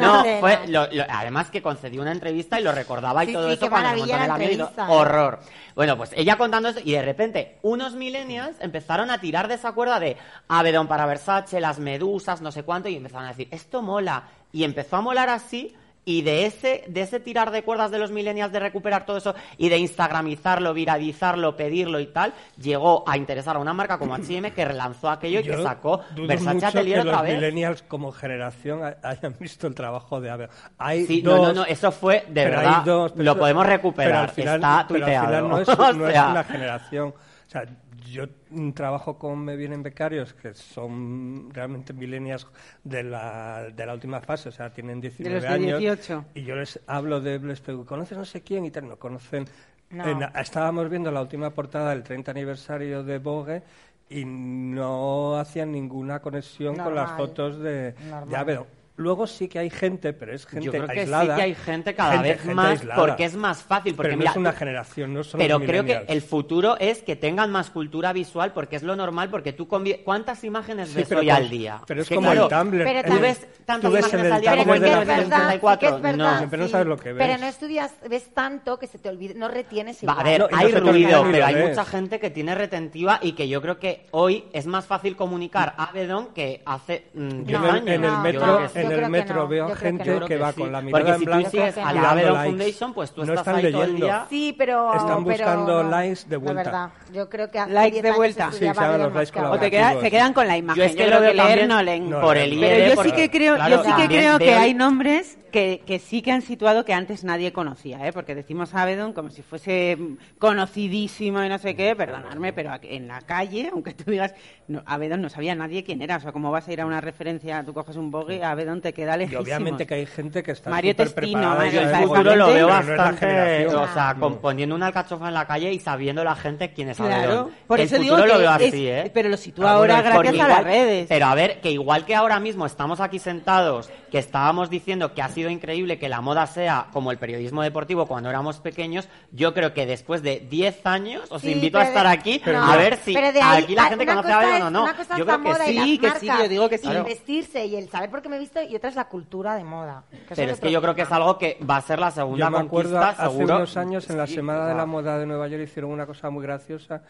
No, fue... lo- lo- además que concedió una entrevista y lo recordaba y
Sí,
todo
sí,
eso
qué
cuando
maravilla la entrevista, ¿eh?
Horror. Bueno, pues ella contando eso y de repente unos millennials empezaron a tirar de esa cuerda de Avedon para Versace, las medusas, no sé cuánto y empezaron a decir, esto mola. Y empezó a molar así y de ese, de ese tirar de cuerdas de los millennials de recuperar todo eso y de instagramizarlo, viralizarlo, pedirlo y tal, llegó a interesar a una marca como H&M que relanzó aquello y que sacó Versace Atelier
que
otra
los
vez.
millennials como generación ha- hayan visto el trabajo de Abe. Hay
Sí,
dos,
no, no, no, eso fue de
pero
verdad.
dos, pero
lo podemos
pero
recuperar.
al final,
está
pero al
tuiteado.
final no es,
O
es una generación. O sea, yo mm, trabajo con Me Vienen Becarios, que son realmente millennials de la, de la última fase, o sea, tienen 19
los de
años.
18.
Y yo les hablo de, les pregunto, ¿conoces no sé quién? Y tal, no conocen.
No.
En- estábamos viendo la última portada del 30 aniversario de Vogue y no hacían ninguna conexión con las fotos de,
Normal.
de Avedon. Luego sí que hay gente, pero es gente
Yo creo que
aislada.
sí que hay gente cada
Gente-
vez
gente
más
aislada.
porque es más fácil. Porque
pero
mira,
no es una generación, no son
pero
los
creo que el futuro es que tengan más cultura visual porque es lo normal porque tú convi- ¿cuántas imágenes
Sí,
ves hoy al día?
Pero es
que
como
claro,
el Tumblr.
Pero tú
ves tantas
tú ves
imágenes al día como el de
que es verdad, sí que
1984.
es verdad,
No.
Pero no sabes lo que ves.
Pero no estudias, ves tanto que se te olvida, no retienes
Va,
igual.
a ver,
No, no
hay
olvida
ruido, pero hay mucha gente que tiene retentiva y que yo creo que hoy es más fácil comunicar Avedon que hace mm, 10
Yo en el,
años.
en el
No,
metro,
no,
en el
que
metro
no,
veo
que
gente
no.
Que,
que
va
sí.
con la mirada
Porque
en
si tú
blanco
sigues a la. Foundation, pues tú
no
estás
están
ahí todo el
leyendo.
día.
Sí, pero...
Están buscando likes de vuelta.
es verdad. Yo creo que hace
Likes
10
de vuelta.
se
Sí, los likes
que.
O te se quedan con la imagen.
Yo es que lo veo
leer no leen.
Por el. IED,
Pero yo
por-
sí que creo,
claro,
yo sí que que hay nombres que, que sí que han situado que antes nadie conocía, ¿eh? porque decimos Avedon como si fuese conocidísimo y no sé qué, perdonadme, pero en la calle, aunque tú digas, no, Avedon no sabía nadie quién era, o sea, como vas a ir a una referencia, tú coges un bogue, Avedon te queda
Y
lejísimo.
obviamente que hay gente que está
Mario Testino,
preparada
Mario
el futuro lo veo
no
bastante,
generación.
o sea,
No.
con- poniendo una alcachofa en la calle y sabiendo la gente quién es
Claro,
Avedon.
por
el
eso
futuro
digo
lo
que
veo
es-
así, ¿eh?
pero lo sitúa
Ah,
ahora gracias a las redes.
Pero a ver, que igual que ahora mismo estamos aquí sentados, que estábamos diciendo que ha sido increíble que la moda sea como el periodismo deportivo cuando éramos pequeños, yo creo que después de 10 años os
Sí,
invito a estar
de-
aquí
no,
a ver si
ahí
aquí la gente conoce a o no. Yo creo que
sí, que sí, yo digo que sí.
y
Claro.
vestirse y el saber por qué me he visto y otra es la cultura de moda. que
Pero es que yo creo que es algo que va a ser la segunda
Yo me acuerdo
conquista,
hace
seguro.
unos años en la
Sí,
Semana de la Moda de Nueva York hicieron una cosa muy graciosa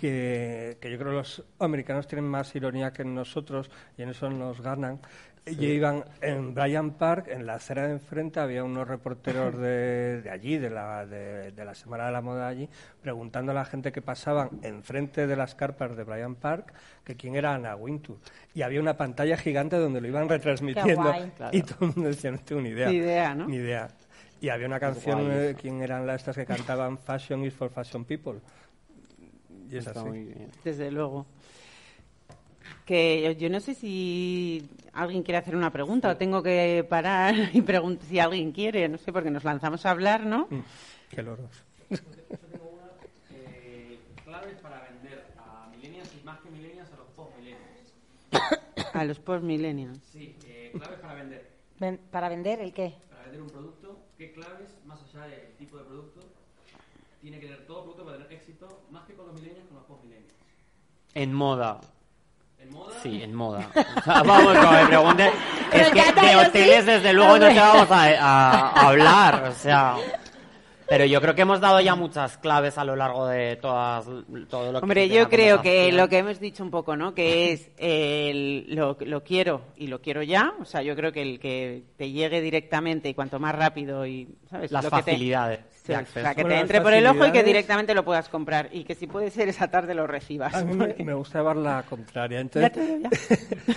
que, que yo creo que los americanos tienen más ironía que nosotros y en eso nos ganan. Y iban en Bryant Park, en la acera de enfrente, había unos reporteros de, de allí, de la, de, de la Semana de la Moda allí, preguntando a la gente que pasaban enfrente de las carpas de Bryant Park que quién era Ana Wintour. Y había una pantalla gigante donde lo iban retransmitiendo.
guay.
Y todo el mundo decía, no tengo ni idea.
Ni idea, ¿no?
Ni idea. Y había una canción,
guay
eh, ¿quién eran las estas que cantaban Fashion is for Fashion People? Y es
está
así.
muy bien.
Desde luego. Que yo, yo no sé si alguien quiere hacer una pregunta o tengo que parar y preguntar si alguien quiere, no sé, porque nos lanzamos a hablar, ¿no?
Mm, Qué loros.
claves para vender a millennials y más que millennials a los post-millennials.
A los post-millennials.
Sí, claves para vender.
Ven- ¿Para vender el qué?
Para vender un producto, ¿qué claves, más allá del tipo de producto, tiene que tener todo producto para tener éxito, más que con los millennials, con los post-millennials? En moda. ¿En moda? Sí, en moda. O sea, vamos, como me pregunte. Es que de hoteles, desde luego, no te vamos a, a- a hablar. O sea. Pero yo creo que hemos dado ya muchas claves a lo largo de todas, todo lo que
Hombre, yo creo que lo que hemos dicho un poco, ¿no? Que es el, lo, lo quiero y lo quiero ya. O sea, yo creo que el que te llegue directamente y cuanto más rápido y, ¿sabes?
Las
Lo que te-
facilidades
Sí, o sea, que
Bueno,
te entre por el ojo y que
facilidades-
directamente lo puedas comprar. Y que si puede ser esa tarde lo recibas.
A mí me, me gusta llevar la contraria. Entonces,
Ya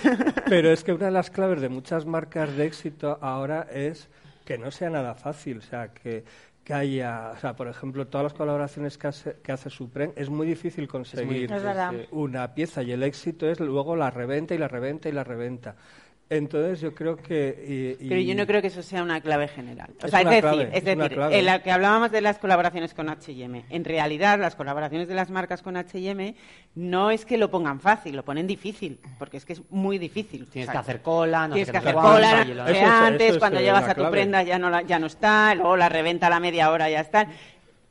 ya.
Pero es que una de las claves de muchas marcas de éxito ahora es que no sea nada fácil. O sea, que, que haya, o sea, por ejemplo, todas las colaboraciones que hace, que hace Supreme, es muy difícil conseguir
Es
una pieza y el éxito es luego la reventa y la reventa y la reventa. Entonces yo creo que... y- y-
Pero yo no creo que eso sea una clave general. O
Es
sea, es decir,
clave,
es
es una
decir,
clave.
en la que hablábamos de las colaboraciones con H&M, en realidad las colaboraciones de las marcas con H&M no es que lo pongan fácil, lo ponen difícil, porque es que es muy difícil.
Tienes
O
que hacer cola, no
Tienes que hacer cola, que antes,
eso es
cuando
una
a tu
clave.
prenda ya no, la- ya no está, luego la reventa a la media hora ya está.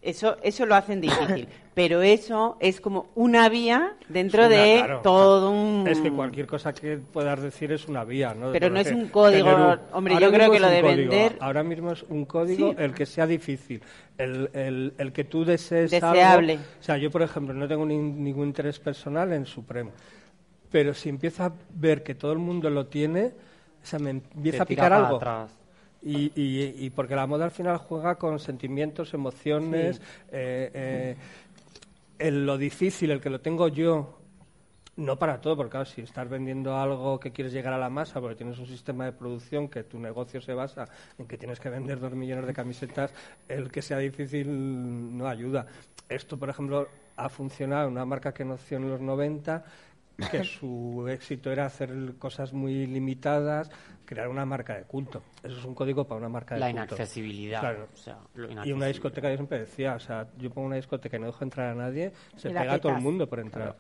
Eso, eso lo hacen difícil. Pero eso es como una vía dentro
una-
de
claro,
todo un...
Es que cualquier cosa que puedas decir es una vía, ¿no?
Pero no es un código, hombre,
ahora
yo creo
mismo
que
es
lo
un
de
código,
vender-
Ahora mismo es un código
Sí.
el que sea difícil, el, el, el que tú desees
Deseable.
algo. O sea, yo, por ejemplo, no tengo ni- ningún interés personal en Supremo, pero si empiezo a ver que todo el mundo lo tiene, o sea, me empieza a picar algo.
atrás.
Y, y, y porque la moda al final juega con sentimientos, emociones, eh, eh, el- lo difícil, el que lo tengo yo, no para todo, porque si estás vendiendo algo que quieres llegar a la masa, porque tienes un sistema de producción que tu negocio se basa en que tienes que vender dos millones de camisetas, el que sea difícil no ayuda. Esto, por ejemplo, ha funcionado en una marca que nació en los 90, que su éxito era hacer cosas muy limitadas, crear una marca de culto. Eso es un código para una marca de
La
culto.
inaccesibilidad.
Claro.
o sea, lo
Y una discoteca, yo siempre decía, o sea, yo pongo una discoteca y no dejo entrar a nadie, se
la
pega a todo el mundo por entrar.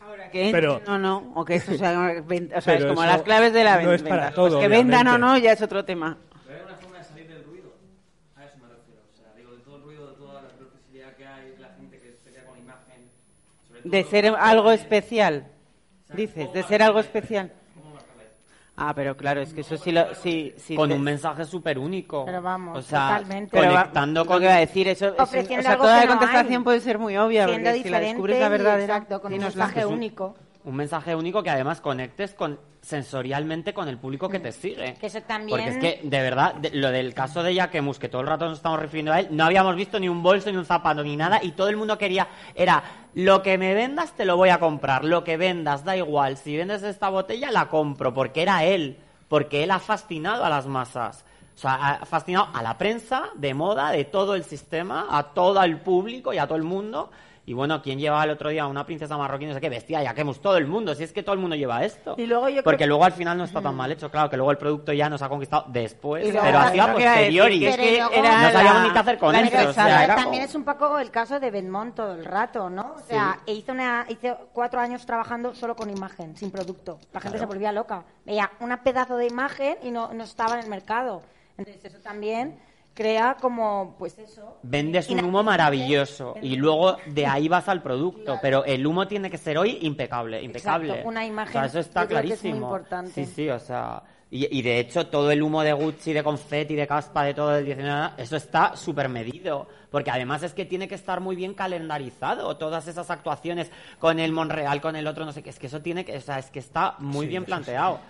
Ahora que
Pero-
entren o no, o que eso sea, ven- o sea, es como
eso
las claves de la
no
venta.
es para
Pues que vendan o no ya es otro tema.
Pero hay una forma de salir del ruido. A eso me refiero. O sea, digo, de todo el ruido, de toda la superficialidad que hay, de la gente que se queda con la imagen. Sobre todo
De ser algo especial, dices, de ser algo especial. Ah, pero claro, es que eso sí lo... Sí, sí
con
te-
un mensaje súper único.
Pero vamos,
o sea,
totalmente.
pero va-
conectando
lo
con...
que iba a decir, eso, o sea, toda la contestación puede ser muy obvia,
Siendo
porque si la descubres la
y
verdadera,
exacto, con un mensaje único.
Un mensaje único que además conectes con sensorialmente con el público que te sigue.
Que eso también-
Porque es que, de verdad, de- lo del caso de Jacquemus, que todo el rato nos estamos refiriendo a él, no habíamos visto ni un bolso, ni un zapato, ni nada, y todo el mundo quería, era, lo que me vendas te lo voy a comprar, lo que vendas, da igual, si vendes esta botella la compro, porque era él. porque él ha fascinado a las masas. O sea, ha fascinado a la prensa de moda, de todo el sistema, a todo el público y a todo el mundo. Y bueno, ¿quién llevaba el otro día a una princesa marroquí? No sé qué, vestía ya que todo el mundo. Si es que todo el mundo lleva esto.
Y luego yo
Porque
creo-
luego al final no está tan mal hecho. Claro, que luego el producto ya nos ha conquistado después,
luego-
pero sido a posteriori.
que es que
Pero
era
no sabíamos ni qué hacer con
la
esto. O sea,
también
como-
es un poco el caso de Benmont todo el rato, ¿no? O sea, hizo, una, hizo cuatro años trabajando solo con imagen, sin producto. La gente se volvía loca. Veía una pedazo de imagen y no, no estaba en el mercado. Entonces eso también crea como, pues eso.
Vendes un humo maravilloso y luego de ahí vas al producto,
Claro.
pero el humo tiene que ser hoy impecable, impecable.
Exacto, una imagen,
O sea, eso está
yo creo que es muy
clarísimo.
importante.
Sí, sí, o sea, y, y de hecho todo el humo de Gucci, de confeti, de caspa, de todo el 19, eso está súper medido, porque además es que tiene que estar muy bien calendarizado, todas esas actuaciones con el Monreal, con el otro, no sé qué, es que eso tiene que, o sea, es que está muy bien planteado.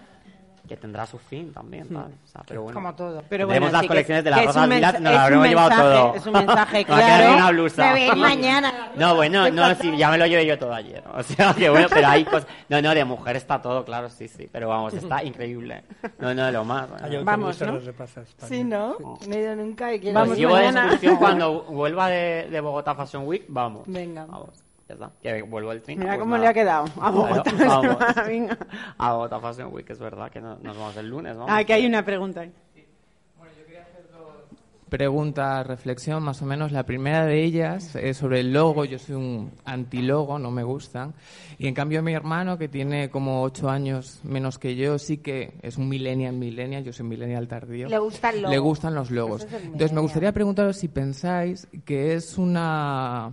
Que tendrá su fin también, tal. O sea, pero bueno.
Como todo.
Pero bueno,
las
sí que-
colecciones de
que
las
es
rosas
mensa-
nos las habremos llevado todo.
es un mensaje claro.
una blusa.
Me veis mañana.
No, bueno, no, sí, ya me lo llevé yo todo ayer. O sea, que bueno, pero hay cosas... No, no, de mujer está todo, claro, sí, sí. Pero vamos, está increíble. No, no, de lo más. bueno.
Hay
Vamos, ¿no?
de repasa España.
Sí, ¿no? No he ido nunca y quiero
Pues
Vamos
llevo de
mañana.
excursión cuando vuelva de, de Bogotá Fashion Week, vamos.
Venga.
Vamos, ya está. Que vuelvo el 30.
Mira
pues
cómo
nada.
le ha quedado. A
Claro,
Bogotá.
A Bogotá Fashion Week, es verdad que no- nos vamos el lunes, vamos.
Ah, que hay una pregunta ahí.
pregunta, reflexión, más o menos. La primera de ellas es sobre el logo. Yo soy un antilogo, no me gustan. Y en cambio mi hermano, que tiene como ocho años menos que yo, sí que es un millennial, millennial. Yo soy millennial tardío.
Le gusta el logo.
Le gustan los logos.
Es
Entonces me gustaría preguntaros si pensáis que es una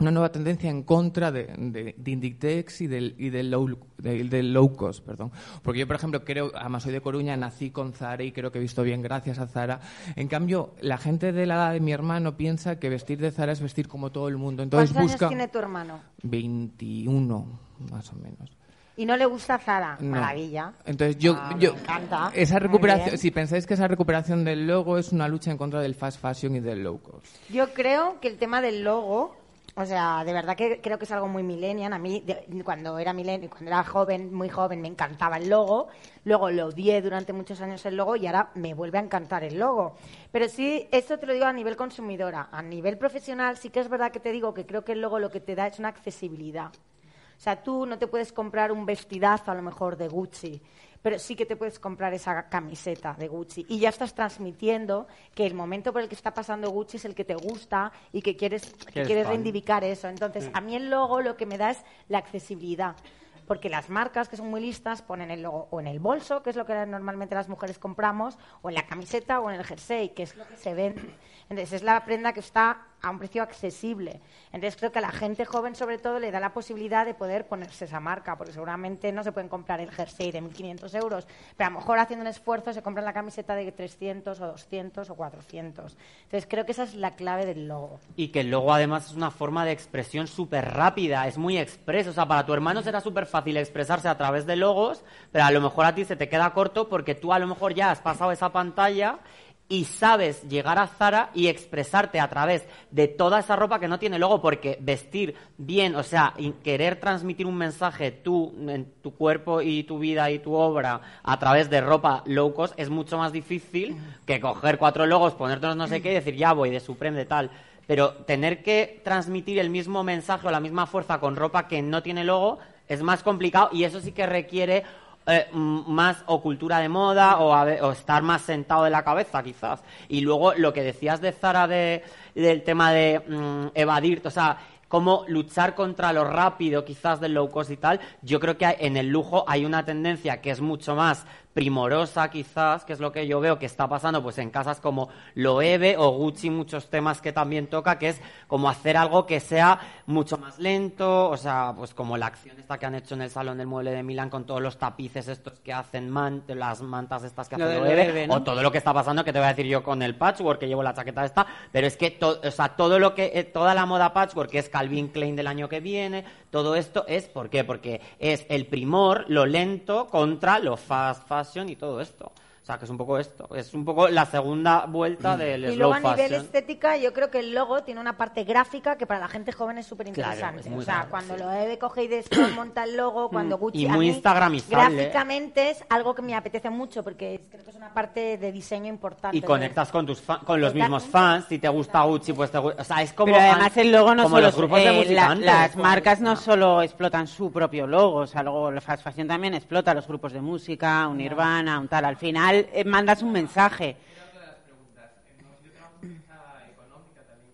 una nueva tendencia en contra de, de, de Inditex y del, y del, low, del, del low cost, perdón. Porque yo, por ejemplo, creo, además soy de Coruña, nací con Zara y creo que he visto bien gracias a Zara. En cambio, la gente de la edad de mi hermano piensa que vestir de Zara es vestir como todo el mundo. Entonces
¿Cuántos
busca
años tiene tu hermano?
21, más o menos.
Y no le gusta Zara.
No.
Maravilla.
Entonces yo,
Ah,
yo
me encanta.
esa recuperación, si pensáis que esa recuperación del logo es una lucha en contra del fast fashion y del low cost.
Yo creo que el tema del logo, o sea, de verdad que creo que es algo muy millennial. A mí, de- cuando era millennial, cuando era joven, muy joven, me encantaba el logo. Luego lo odié durante muchos años el logo y ahora me vuelve a encantar el logo. Pero sí, esto te lo digo a nivel consumidora. A nivel profesional, sí que es verdad que te digo que creo que el logo lo que te da es una accesibilidad. O sea, tú no te puedes comprar un vestidazo a lo mejor de Gucci, pero sí que te puedes comprar esa camiseta de Gucci y ya estás transmitiendo que el momento por el que está pasando Gucci es el que te gusta y que quieres, que
eres
quieres
fan.
reivindicar eso. Entonces, a mí el logo lo que me da es la accesibilidad. Porque las marcas que son muy listas ponen el logo o en el bolso, que es lo que normalmente las mujeres compramos, o en la camiseta o en el jersey, que es lo que se vende. Entonces, es la prenda que está a un precio accesible. Entonces, creo que a la gente joven, sobre todo, le da la posibilidad de poder ponerse esa marca, porque seguramente no se pueden comprar el jersey de 1.500 euros, pero a lo mejor haciendo un esfuerzo se compran la camiseta de 300 o 200 o 400. Entonces, creo que esa es la clave del logo.
Y que luego además es una forma de expresión súper rápida, es muy expreso. O sea, para tu hermano será súper fácil expresarse a través de logos, pero a lo mejor a ti se te queda corto porque tú a lo mejor ya has pasado esa pantalla y sabes llegar a Zara y expresarte a través de toda esa ropa que no tiene logo, porque vestir bien, o sea, y querer transmitir un mensaje tú, en tu cuerpo y tu vida y tu obra a través de ropa low cost es mucho más difícil que coger cuatro logos, ponértelos no sé qué y decir ya voy de Supreme de tal. Pero tener que transmitir el mismo mensaje o la misma fuerza con ropa que no tiene logo es más complicado y eso sí que requiere eh, más o cultura de moda o, a o estar más sentado de la cabeza quizás. Y luego lo que decías de Zara de, del tema de mm, evadir, o sea, cómo luchar contra lo rápido quizás del low cost y tal, yo creo que en el lujo hay una tendencia que es mucho más primorosa quizás, que es lo que yo veo que está pasando pues en casas como Loewe o Gucci, muchos temas que también toca, que es como hacer algo que sea mucho más lento, o sea, pues como la acción esta que han hecho en el Salón del Mueble de Milán con todos los tapices estos que hacen man- las mantas estas que
Lo
hace Loewe,
Loewe, ¿no?
o todo lo que está pasando que te voy a decir yo con el patchwork, que llevo la chaqueta esta, pero es que o sea, todo lo que, eh, toda la moda patchwork, que es Calvin Klein del año que viene, todo esto es, ¿por qué? Porque es el primor, lo lento, contra lo fast fashion y todo esto. O sea, que es un poco esto. Es un poco la segunda vuelta del
Y
slow
luego a nivel
fashion.
estética, yo creo que el logo tiene una parte gráfica que para la gente joven es súper
Claro,
interesante.
es muy
o sea,
claro,
cuando
sí.
lo Eve coge y después monta el logo, cuando Gucci...
Y
a
muy
mí,
instagramizable.
Gráficamente es algo que me apetece mucho porque creo que es una parte de diseño importante.
Y conectas con tus fa- con los mismos fans. Si te gusta Gucci, pues te gusta. O sea, es como.
Pero además
fan-
el logo no
como
solo
los grupos de
eh, la- las
como-
marcas no solo explotan su propio logo, o sea, luego la fast fashion también explota los grupos de música, un Nirvana, un tal. Al final eh, mandas un mensaje.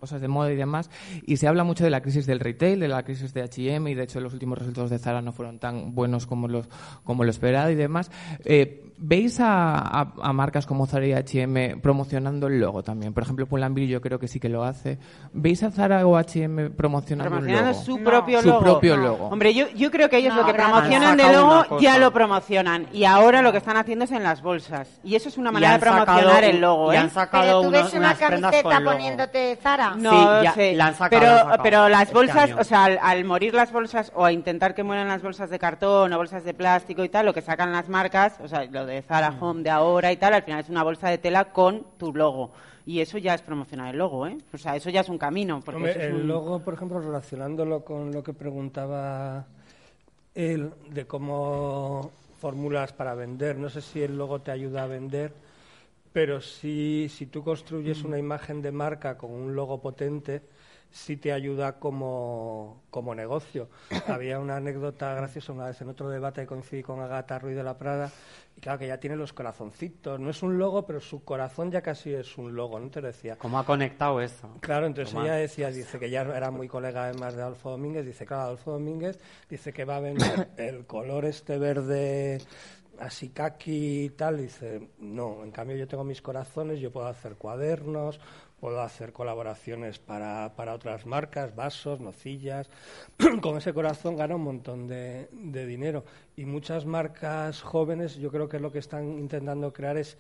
Cosas de moda y demás, y se habla mucho de la crisis del retail, de la crisis de H&M, y de hecho los últimos resultados de Zara no fueron tan buenos como los como lo esperado y demás. Eh, ¿Veis a, a- a marcas como Zara y H&M promocionando el logo también? Por ejemplo, Pull&Bear yo creo que sí que lo hace. ¿Veis a Zara o H&M promocionando,
Promocionando
el logo?
su
No.
propio
Su
logo.
propio logo.
Hombre, yo, yo creo que ellos
No,
lo que promocionan de logo ya lo promocionan. Y ahora lo que están haciendo es en las bolsas. Y eso es una
Y
manera de promocionar
sacado
el
un-
logo,
y
¿eh?
han sacado
Pero tú
unos-
ves una
unas
camiseta poniéndote Zara.
No
ya,
sé,
la han sacado,
pero,
la han sacado
pero las
este
bolsas,
año.
o sea, al, al morir las bolsas o a intentar que mueran las bolsas de cartón o bolsas de plástico y tal, lo que sacan las marcas, o sea, lo de Zara
Mm.
Home de ahora y tal, al final es una bolsa de tela con tu logo. Y eso ya es promocionar el logo, ¿eh? O sea, eso ya es un camino. Porque
Hombre,
eso es
el
un-
logo, por ejemplo, relacionándolo con lo que preguntaba él de cómo fórmulas para vender. No sé si el logo te ayuda a vender, pero sí, si tú construyes una imagen de marca con un logo potente, sí te ayuda como, como negocio. Había una anécdota graciosa una vez en otro debate que coincidí con Agata Ruiz de la Prada, y claro que ya tiene los corazoncitos. No es un logo, pero su corazón ya casi es un logo, ¿no? Te lo decía.
¿Cómo ha conectado eso?
Claro, entonces ella decía, dice que ya era muy colega además de Adolfo Domínguez, dice, claro, Adolfo Domínguez dice que va a vender el color este verde así kaki y tal, dice, no, en cambio yo tengo mis corazones, yo puedo hacer cuadernos, puedo hacer colaboraciones para, para otras marcas, vasos, nocillas, con ese corazón gana un montón de, de dinero. Y muchas marcas jóvenes yo creo que lo que están intentando crear es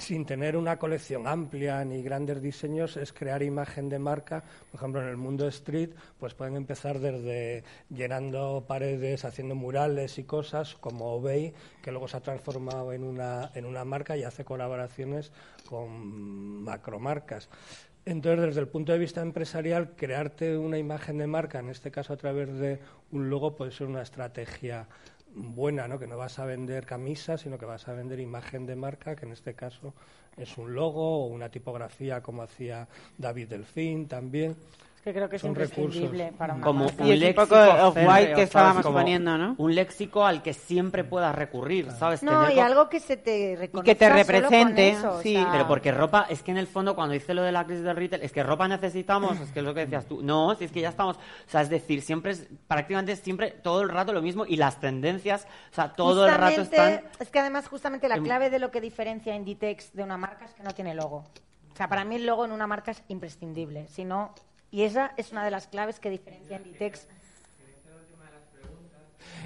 sin tener una colección amplia ni grandes diseños, es crear imagen de marca. Por ejemplo, en el mundo street, pues pueden empezar desde llenando paredes, haciendo murales y cosas, como Obey, que luego se ha transformado en una, en una marca y hace colaboraciones con macromarcas. Entonces, desde el punto de vista empresarial, crearte una imagen de marca, en este caso a través de un logo, puede ser una estrategia buena, ¿no? Que no vas a vender camisas, sino que vas a vender imagen de marca, que en este caso es un logo o una tipografía como hacía David Delfín también.
Que creo que es
Son
imprescindible
recursos.
para una
Como
marca.
Y
un léxico
poco
férreo,
que estábamos poniendo, ¿no?
Un léxico al que siempre puedas recurrir, ¿sabes?
No,
Tener
y algo que se te reconozca
que te
solo con
represente,
o
sí.
sea,
Pero porque ropa, es que en el fondo cuando dice lo de la crisis del retail, es que ropa necesitamos, es que es lo que decías tú. No, si es que ya estamos, o sea, es decir, siempre es, prácticamente siempre todo el rato lo mismo y las tendencias, o sea, todo el rato están...
Es que además justamente la
en-
clave de lo que diferencia Inditex de una marca es que no tiene logo. O sea, para mí el logo en una marca es imprescindible. Si no, y esa es una de las claves que diferencia Inditex.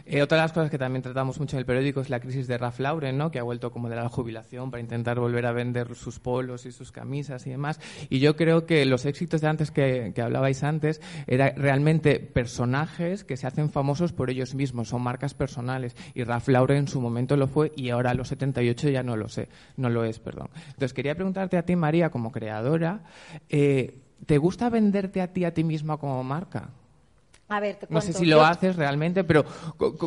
Eh, otra de las cosas que también tratamos mucho en el periódico es la crisis de Ralph Lauren, ¿no? que ha vuelto como de la jubilación para intentar volver a vender sus polos y sus camisas y demás. Y yo creo que los éxitos de antes que, hablabais antes eran realmente personajes que se hacen famosos por ellos mismos, son marcas personales. Y Ralph Lauren en su momento lo fue y ahora a los 78 ya no lo sé, no lo es, perdón. Entonces quería preguntarte a ti, María, como creadora, eh, ¿te gusta venderte a ti a ti misma como marca?
A ver, te
No sé si lo
Yo-
haces realmente, pero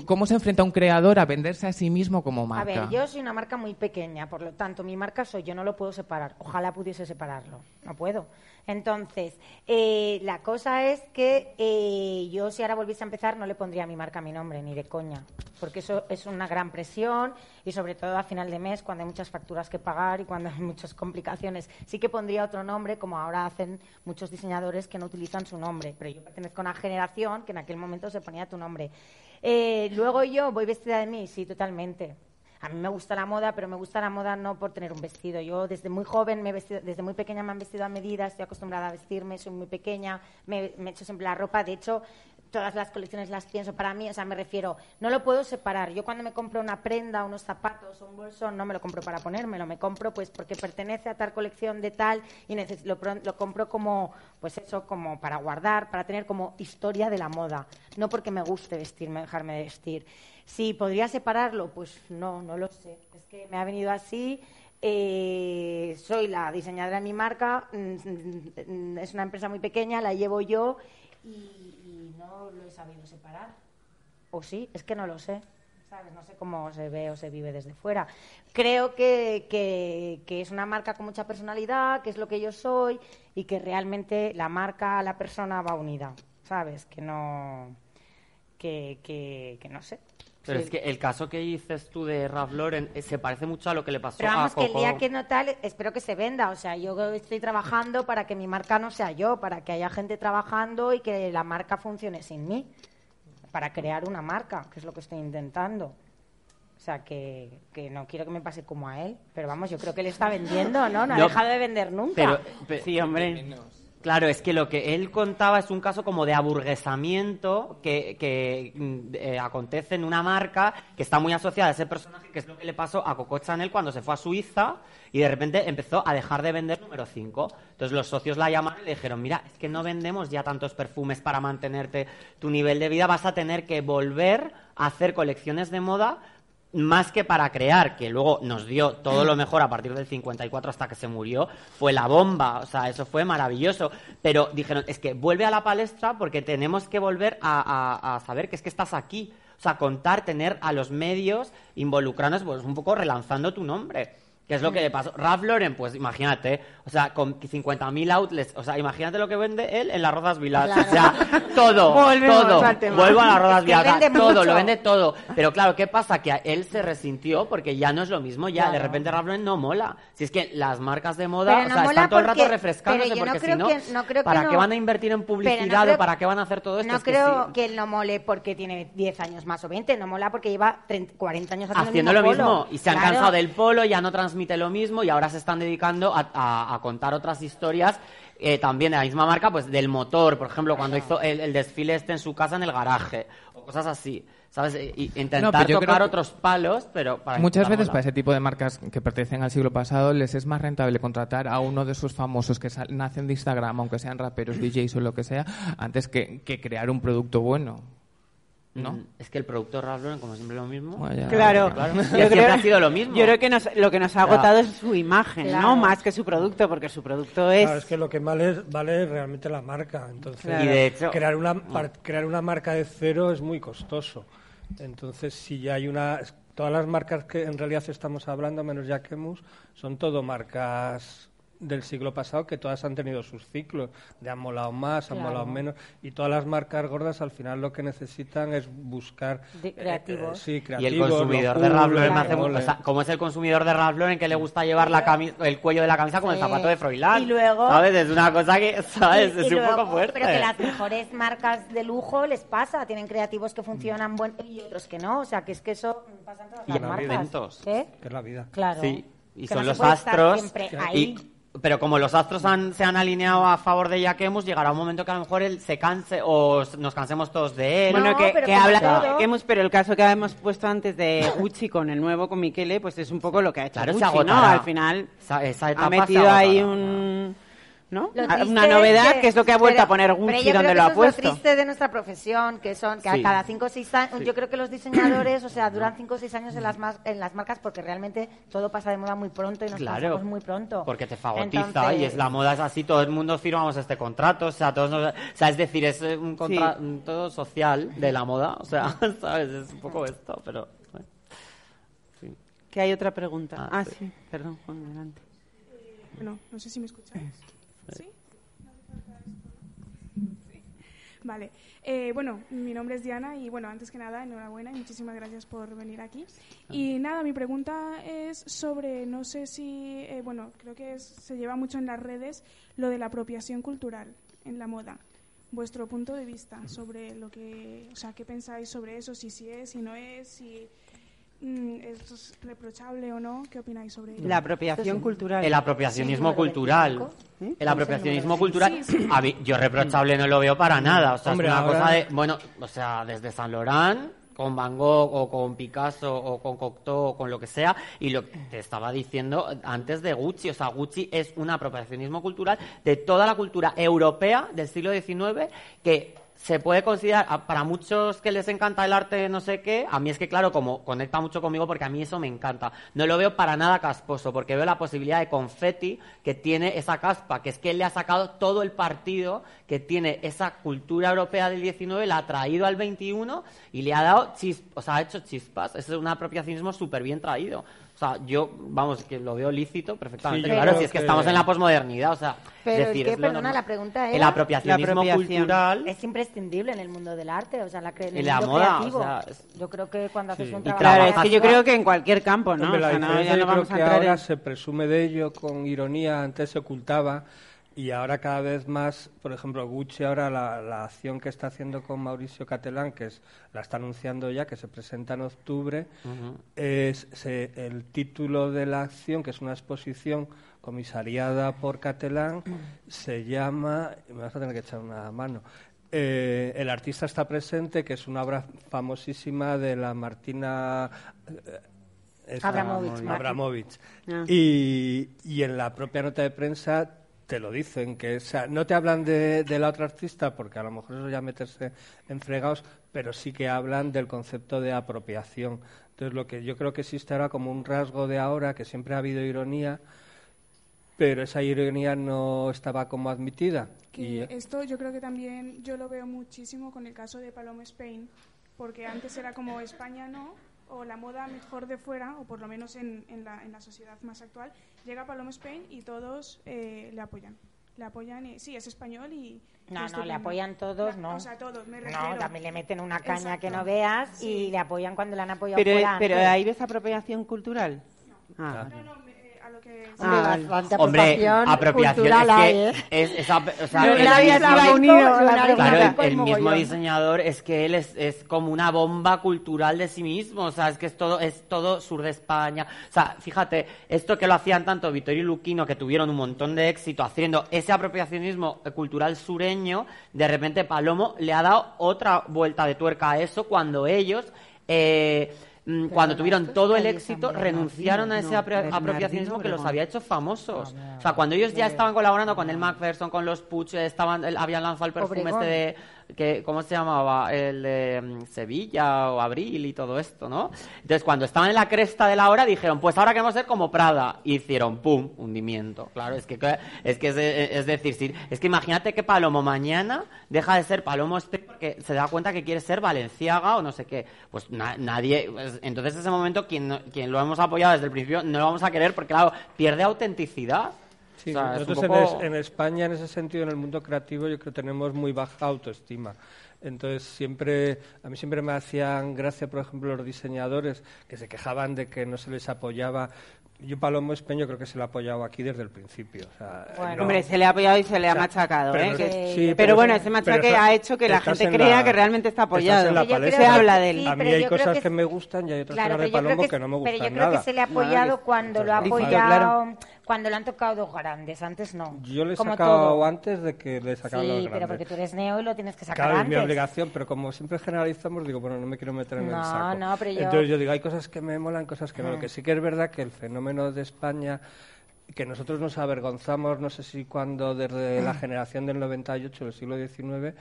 ¿cómo se enfrenta un creador a venderse a sí mismo como marca?
A ver, yo soy una marca muy pequeña, por lo tanto, mi marca soy yo, no lo puedo separar. Ojalá pudiese separarlo, no puedo. Entonces, eh, la cosa es que eh, yo si ahora volviese a empezar no le pondría a mi marca mi nombre, ni de coña, porque eso es una gran presión y sobre todo a final de mes, cuando hay muchas facturas que pagar y cuando hay muchas complicaciones. Sí que pondría otro nombre, como ahora hacen muchos diseñadores que no utilizan su nombre, pero yo pertenezco a una generación que en aquel momento se ponía tu nombre. Eh, luego yo voy vestida de mí, sí, totalmente. A mí me gusta la moda, pero me gusta la moda no por tener un vestido. Yo desde muy joven, me he vestido, desde muy pequeña me han vestido a medida, estoy acostumbrada a vestirme, soy muy pequeña, me, me he hecho siempre la ropa. De hecho, todas las colecciones las pienso para mí, o sea, me refiero, no lo puedo separar. Yo cuando me compro una prenda, unos zapatos o un bolso, no me lo compro para ponérmelo, me compro pues porque pertenece a tal colección de tal y lo, lo compro como, pues eso, como para guardar, para tener como historia de la moda, no porque me guste vestirme, dejarme de vestir. Si podría separarlo, pues no, no lo sé. Es que me ha venido así. eh, soy la diseñadora de mi marca, mm, mm, es una empresa muy pequeña, la llevo yo y, y no lo he sabido separar. O sí, es que no lo sé. ¿sabes? No sé cómo se ve o se vive desde fuera. Creo que, que, que es una marca con mucha personalidad, que es lo que yo soy y que realmente la marca a la persona va unida, ¿sabes? Que no. Que, que, que no sé.
Pero
Sí.
es que el caso que dices tú de Ralph Lauren eh, se parece mucho a lo que le pasó
Pero
a
vamos, que el
Coco.
día que no tal, espero que se venda. O sea, yo estoy trabajando para que mi marca no sea yo, para que haya gente trabajando y que la marca funcione sin mí. Para crear una marca, que es lo que estoy intentando. O sea, que, que no quiero que me pase como a él. Pero vamos, yo creo que él está vendiendo, ¿no? No ha
No,
dejado de vender nunca.
Pero, pe- sí, hombre. Claro, es que lo que él contaba es un caso como de aburguesamiento que, que, mm, eh, acontece en una marca que está muy asociada a ese personaje, que es lo que le pasó a Coco Chanel cuando se fue a Suiza y de repente empezó a dejar de vender número 5. Entonces los socios la llamaron y le dijeron, mira, es que no vendemos ya tantos perfumes para mantenerte tu nivel de vida, vas a tener que volver a hacer colecciones de moda más que para crear, que luego nos dio todo lo mejor a partir del 54 hasta que se murió, fue la bomba, o sea, eso fue maravilloso. Pero dijeron, es que vuelve a la palestra porque tenemos que volver a, a- saber que es que estás aquí. O sea, contar, tener a los medios involucrándose, pues un poco relanzando tu nombre. Que es lo que le pasó. Ralph Lauren, pues imagínate, o sea, con 50.000 outlets, o sea, imagínate lo que vende él en las Rozas Village. O sea, todo,
Volvemos
todo.
al tema.
Vuelvo a las Rozas
que vende
todo,
mucho.
lo vende todo. Pero claro, ¿qué pasa? Que a él se resintió porque ya no es lo mismo, ya de
Claro.
repente Ralph Lauren no mola. Si es que las marcas de moda,
Pero
o sea, están todo el rato refrescándose
no
porque si no,
que- no creo que
¿para
no-
qué van a invertir en publicidad
creo-
o para qué van a hacer todo esto?
No
Es que
creo
sí.
que él no mole porque tiene 10 años más o 20, no mola porque lleva 30, 40 años haciendo,
haciendo
el
lo
mismo,
mismo
polo.
y se han
Claro.
cansado del polo, ya no transmite lo mismo y ahora se están dedicando a, a- a contar otras historias eh, también de la misma marca, pues del motor, por ejemplo, cuando hizo el, el desfile este en su casa en el garaje o cosas así, ¿sabes? Y, y intentar
No,
tocar otros palos, pero para
Muchas veces para ese tipo de marcas que pertenecen al siglo pasado les es más rentable contratar a uno de sus famosos que nacen de Instagram, aunque sean raperos, DJs o lo que sea, antes que, que crear un producto bueno. ¿No?
Mm, Es que el productor Ralph Lauren, como siempre lo mismo.
Bueno, ya.
Claro,
Claro.
Yo
siempre ha sido lo mismo.
Yo creo que nos- lo que nos ha
Claro.
agotado es su imagen,
Claro.
¿no? Más que su producto, porque su producto es...
Claro, es que lo que vale es, vale es realmente la marca. Entonces,
Claro.
Y de hecho-
crear, una, par- crear una marca de cero es muy costoso. Entonces, si ya hay una... Todas las marcas que en realidad estamos hablando, menos Jacquemus, son todo marcas del siglo pasado que todas han tenido sus ciclos, de han molado más, han
Claro.
molado menos, y todas las marcas gordas al final lo que necesitan es buscar
De-
eh,
creativos.
eh, sí,
Y el
creativos,
consumidor de Ralph Lauren
mole.
o sea, como es el consumidor de Ralph Lauren que le gusta llevar la cami- el cuello de la camisa como el
Sí.
zapato de Froilán.
Y luego-
¿Sabes? Es una cosa que, ¿sabes?
Y-
es
y
un
luego-
poco fuerte.
Pero que las mejores marcas de lujo les pasa, tienen creativos que funcionan buen y otros que no, o sea, que es que eso pasa en todas
Y
las marcas.
eventos.
¿Qué?
que es la vida.
Claro.
Sí, y
Que
son
no
los astros.
siempre
y-. pero como los astros han- se han alineado a favor de Jaquemus, llegará un momento que a lo mejor él se canse o nos cansemos todos de él.
Bueno,
No,
que,
pero
que
como
habla que hemos, pero el caso que hemos puesto antes de Gucci con el nuevo con Michele, pues es un poco lo que ha hecho
Claro, se
Gucci, ¿no? Al final
Esa- esa etapa
ha
se
metido ahí un, ¿no?
Lo
A-
triste
Una novedad
es
que, es lo que ha vuelto
pero-
a poner
pero
Gucci
yo
donde
creo
lo ha
que eso
puesto.
Es lo triste de nuestra profesión, que son que
Sí.
a cada cinco o seis años, yo creo que los diseñadores, o sea, duran cinco o seis años en las mar- en las marcas porque realmente todo pasa de moda muy pronto y nos
Claro,
cansamos muy pronto.
porque te fagotiza
Entonces-
y es la moda es así, todo el mundo firmamos este contrato, o sea, todos nos- o sea, es decir, es eh, un contra-
Sí.
todo social de la moda, o sea, sabes, es un poco esto, pero bueno.
Que hay otra pregunta.
Ah,
Ah,
sí.
sí. Perdón, Juan, adelante.
Bueno, no sé si me escucháis. ¿Sí? Sí. Vale. Eh, bueno, mi nombre es Diana y bueno, antes que nada, enhorabuena y muchísimas gracias por venir aquí. Y nada, mi pregunta es sobre, no sé si, eh, bueno, creo que es- se lleva mucho en las redes lo de la apropiación cultural en la moda. Vuestro punto de vista sobre lo que, o sea, ¿qué pensáis sobre eso? Si sí es, si no es, si mm, es reprochable o no, ¿qué opináis sobre ello?
La apropiación cultural.
El apropiacionismo cultural. El apropiacionismo cultural, yo reprochable no lo veo para nada. O sea,
Hombre,
es una
ahora-
cosa de, bueno, o sea, desde San Laurent, con Van Gogh o con Picasso o con Cocteau o con lo que sea, y lo que te estaba diciendo antes de Gucci, o sea, Gucci es un apropiacionismo cultural de toda la cultura europea del siglo XIX que se puede considerar, para muchos que les encanta el arte no sé qué, a mí es que claro, como conecta mucho conmigo porque a mí eso me encanta. No lo veo para nada casposo porque veo la posibilidad de confeti que tiene esa caspa, que es que él le ha sacado todo el partido que tiene esa cultura europea del 19, la ha traído al 21 y le ha dado chis, o sea, ha hecho chispas. Ese es un apropiacionismo súper bien traído. O sea, yo, vamos, que lo veo lícito perfectamente.
Sí,
claro, si es que,
que-
estamos en la posmodernidad, o sea,
Pero es
decir,
que,
es lo
perdona,
normal.
la pregunta
El
era-
apropiacionismo
La apropiación.
cultural
Es imprescindible en el mundo del arte, o sea, la en
Y
el
la moda, o
creativo.
sea, es-
Yo creo que cuando haces
Sí.
un trabajo...
Claro, es que yo creo que en cualquier campo, ¿no?
Hombre,
O sea, no, ya no
yo creo
vamos a
que ahora
en...
se presume de ello con ironía, antes se ocultaba y ahora cada vez más, por ejemplo, Gucci ahora la, la acción que está haciendo con Mauricio Catalán, que es la está anunciando ya, que se presenta en octubre, es se- el título de la acción, que es una exposición comisariada por Catalán, se llama, me vas a tener que echar una mano, eh, El artista está presente, que es una obra famosísima de la Martina... eh,
Abramovich.
Abramovich.
Ah.
Y, y en la propia nota de prensa te lo dicen, que o sea, no te hablan de, de la otra artista, porque a lo mejor eso ya meterse en fregados, pero sí que hablan del concepto de apropiación. Entonces, lo que yo creo que existe ahora como un rasgo de ahora, que siempre ha habido ironía, pero esa ironía no estaba como admitida. Y,
Que esto yo creo que también yo lo veo muchísimo con el caso de Paloma Spain, porque antes era como España no, o la moda mejor de fuera, o por lo menos en, en, la, en la sociedad más actual, llega Paloma Spain y todos eh, le apoyan. Le apoyan y sí, es español y... y
No, no,
estupendo.
le apoyan todos,
La-
no.
O sea, todos, me refiero.
No, también le meten una caña
Exacto.
que no veas y
Sí.
le apoyan cuando le han apoyado
Pero,
fuera
pero ahí ves apropiación cultural. Ah,
No, no,
Ah,
bastante
Hombre,
apropiación
es que
¿eh?
es, esa- o sea, el
la había
mismo-
estado unido, la
Claro,
pregunta
el, el mismo diseñador es que él es, es como una bomba cultural de sí mismo, o sea, es que es todo, es todo sur de España. O sea, fíjate, esto que lo hacían tanto Vittorio y Luquino, que tuvieron un montón de éxito haciendo ese apropiacionismo cultural sureño, de repente Palomo le ha dado otra vuelta de tuerca a eso cuando ellos... eh, mm, cuando tuvieron todo el éxito, renunciaron a ese
no,
apropiacionismo que los había hecho famosos.
No,
o sea, cuando ellos ya estaban colaborando con el Macpherson, con los Puch, estaban, habían lanzado el perfume
Obregón.
este de, que, ¿cómo se llamaba? El mm, Sevilla o Abril y todo esto, ¿no? Entonces, cuando estaban en la cresta de la hora, dijeron, pues ahora queremos ser como Prada. Y hicieron, ¡pum!, hundimiento. Claro, es que es, que es, decir, si- es que imagínate que Palomo mañana deja de ser Palomo Spain porque se da cuenta que quiere ser Valenciaga o no sé qué. Pues na- nadie, pues, entonces ese momento, quien, quien lo hemos apoyado desde el principio, no lo vamos a querer porque, claro, pierde autenticidad.
Sí,
O sea, es un
nosotros en
poco-
es- en, España, en ese sentido, en el mundo creativo, yo creo que tenemos muy baja autoestima. Entonces, siempre, a mí siempre me hacían gracia, por ejemplo, los diseñadores que se quejaban de que no se les apoyaba. Yo, Palomo Espeño, creo que se le ha apoyado aquí desde el principio. O sea,
Bueno.
no-
Hombre, se le ha apoyado y se le ha
o sea,
machacado,
pero
¿eh?
no-
Que-
sí,
pero,
pero
bueno, ese
pero
machaque
eso-
ha hecho que la gente
en
crea
la-
que realmente está apoyado.
en la
Yo creo
palestra.
Se
que
habla de él.
sí,
a mí
pero
hay cosas
que
me gustan y hay otras
Claro,
cosas de
pero
Palomo
que,
que, no me
pero
gustan
yo creo
nada.
que se le ha apoyado cuando lo ha apoyado,
claro.
Cuando le han tocado dos grandes, antes no.
Yo le he
Como
sacado
todo.
antes de que le sacaban los
Sí,
grandes.
pero porque tú eres neo y lo tienes que sacar
Claro, es mi obligación, pero como siempre generalizamos, digo, bueno, no me quiero meter en
No,
el saco.
no, pero yo-
Entonces yo digo, hay cosas que me molan, cosas que no.
Mm.
Lo que sí que es verdad que el fenómeno de España, que nosotros nos avergonzamos, no sé si cuando desde la generación del 98, del siglo XIX,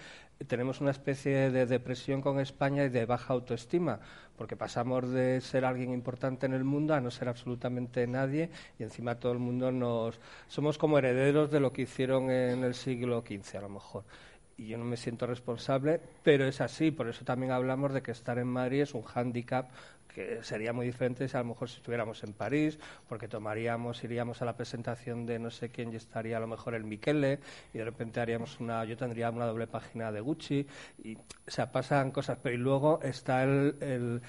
tenemos una especie de depresión con España y de baja autoestima, porque pasamos de ser alguien importante en el mundo a no ser absolutamente nadie y encima todo el mundo nos... Somos como herederos de lo que hicieron en el siglo XV, a lo mejor y yo no me siento responsable, pero es así. Por eso también hablamos de que estar en Madrid es un hándicap que sería muy diferente si a lo mejor si estuviéramos en París, porque tomaríamos, iríamos a la presentación de no sé quién y estaría a lo mejor el Michele y de repente haríamos una, yo tendría una doble página de Gucci y, o sea, pasan cosas. Pero y luego está el, el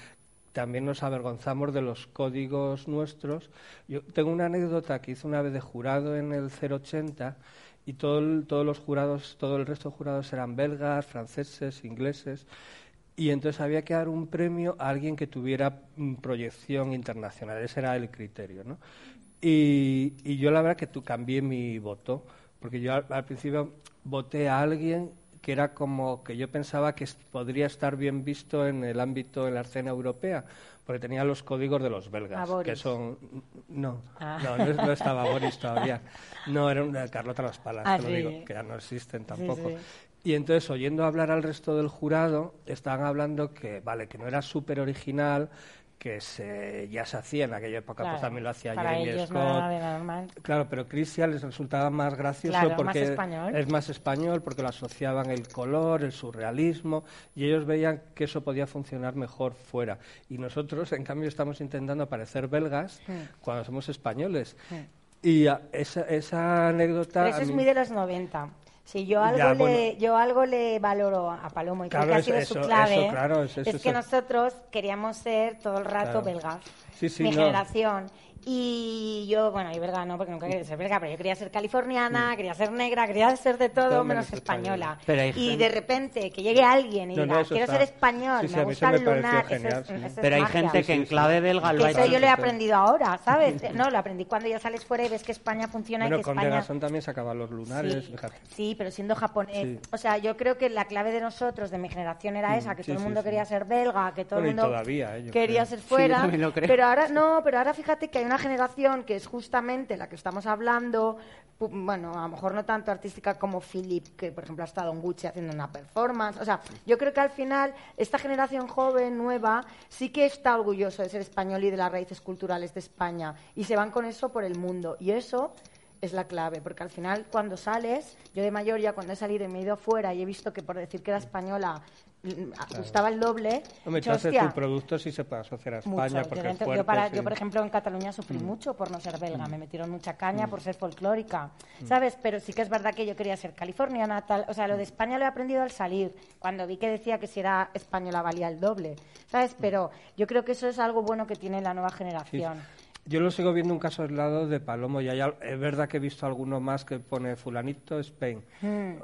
también nos avergonzamos de los códigos nuestros. Yo tengo una anécdota que hice una vez de jurado en el 080 y todo el- todos los jurados, todo el resto de jurados eran belgas, franceses, ingleses. Y entonces había que dar un premio a alguien que tuviera mm, proyección internacional. Ese era el criterio, ¿no? Y, y yo la verdad que tú cambié mi voto porque yo al, al principio voté a alguien que era como que yo pensaba que podría estar bien visto en el ámbito de la escena europea, porque tenía los códigos de los belgas, que son... No,
Ah.
no, no, no estaba Boris todavía. No, era una Carlota Las Palas,
Ah,
te lo
sí.
digo, que ya no existen tampoco.
sí.
Y entonces, oyendo hablar al resto del jurado, estaban hablando que, vale, que no era súper original, que se, ya se hacía en aquella época,
Claro,
pues también lo hacía
para
Jeremy
ellos
Scott.
nada de normal.
Claro, pero Christian les resultaba más gracioso
Claro, más
porque
español.
es más español, porque lo asociaban el color, el surrealismo, y ellos veían que eso podía funcionar mejor fuera. Y nosotros, en cambio, estamos intentando parecer belgas cuando somos españoles. Y a- esa, esa anécdota...
Pero eso es
mí-
muy de los 90. Si yo algo,
Ya,
le, yo algo le valoro a Palomo y
Claro,
creo que ha sido
eso-
su clave,
eso, claro, es- eso
es que nosotros queríamos ser todo el rato
Claro.
belgas.
Sí, sí,
mi
no.
generación. Y yo, bueno, y belga no, porque nunca quería ser belga, pero yo quería ser californiana, quería ser negra, quería ser de todo
Todo
menos española.
Pero hay
y
gente-
de repente que llegue alguien y
No, no,
diga,
eso
quiero
está-
ser español,
Sí, sí,
me
mí
gusta el lunar, eso
genial,
es-
sí.
eso es
Pero hay
magia.
gente que en clave belga lo
Que
ha
eso yo lo he aprendido ahora, ¿sabes? No, lo aprendí cuando ya sales fuera y ves que España funciona y
Bueno,
que
con
España...
Degasón también sacaba los lunares,
Sí, sí, pero siendo japonés.
Sí.
O sea, yo creo que la clave de nosotros, de mi generación, era esa, que
sí,
todo el
sí,
mundo
sí.
quería ser belga, que todo
y
el mundo
todavía, eh,
quería
creo.
ser
Sí,
fuera. Pero ahora no, pero ahora fíjate que hay una generación que es justamente la que estamos hablando, bueno, a lo mejor no tanto artística como Philip, que por ejemplo ha estado en Gucci haciendo una performance. O sea, yo creo que al final esta generación joven, nueva, sí que está orgulloso de ser español y de las raíces culturales de España. Y se van con eso por el mundo. Y eso es la clave, porque al final cuando sales, yo de mayor ya cuando he salido y me he ido fuera y he visto que por decir que era española mm, gustaba el doble,
Hombre, entonces
"Hostia,
tu producto sí se puede asociar a
mucho".
España
Yo
porque es
dentro-
fuerte.
yo, para-
sí. Mm.
yo, por ejemplo, en Cataluña sufrí mucho por no ser belga. Me metieron mucha caña por ser folclórica, ¿sabes? Pero sí que es verdad que yo quería ser californiana, tal. O sea, lo de España lo he aprendido al salir. Cuando vi que decía que si era española valía el doble, ¿sabes? Pero yo creo que eso es algo bueno que tiene la nueva
Sí. Yo lo sigo viendo un caso aislado de Palomo y hay es verdad que he visto alguno más que pone fulanito Spain.
Hmm.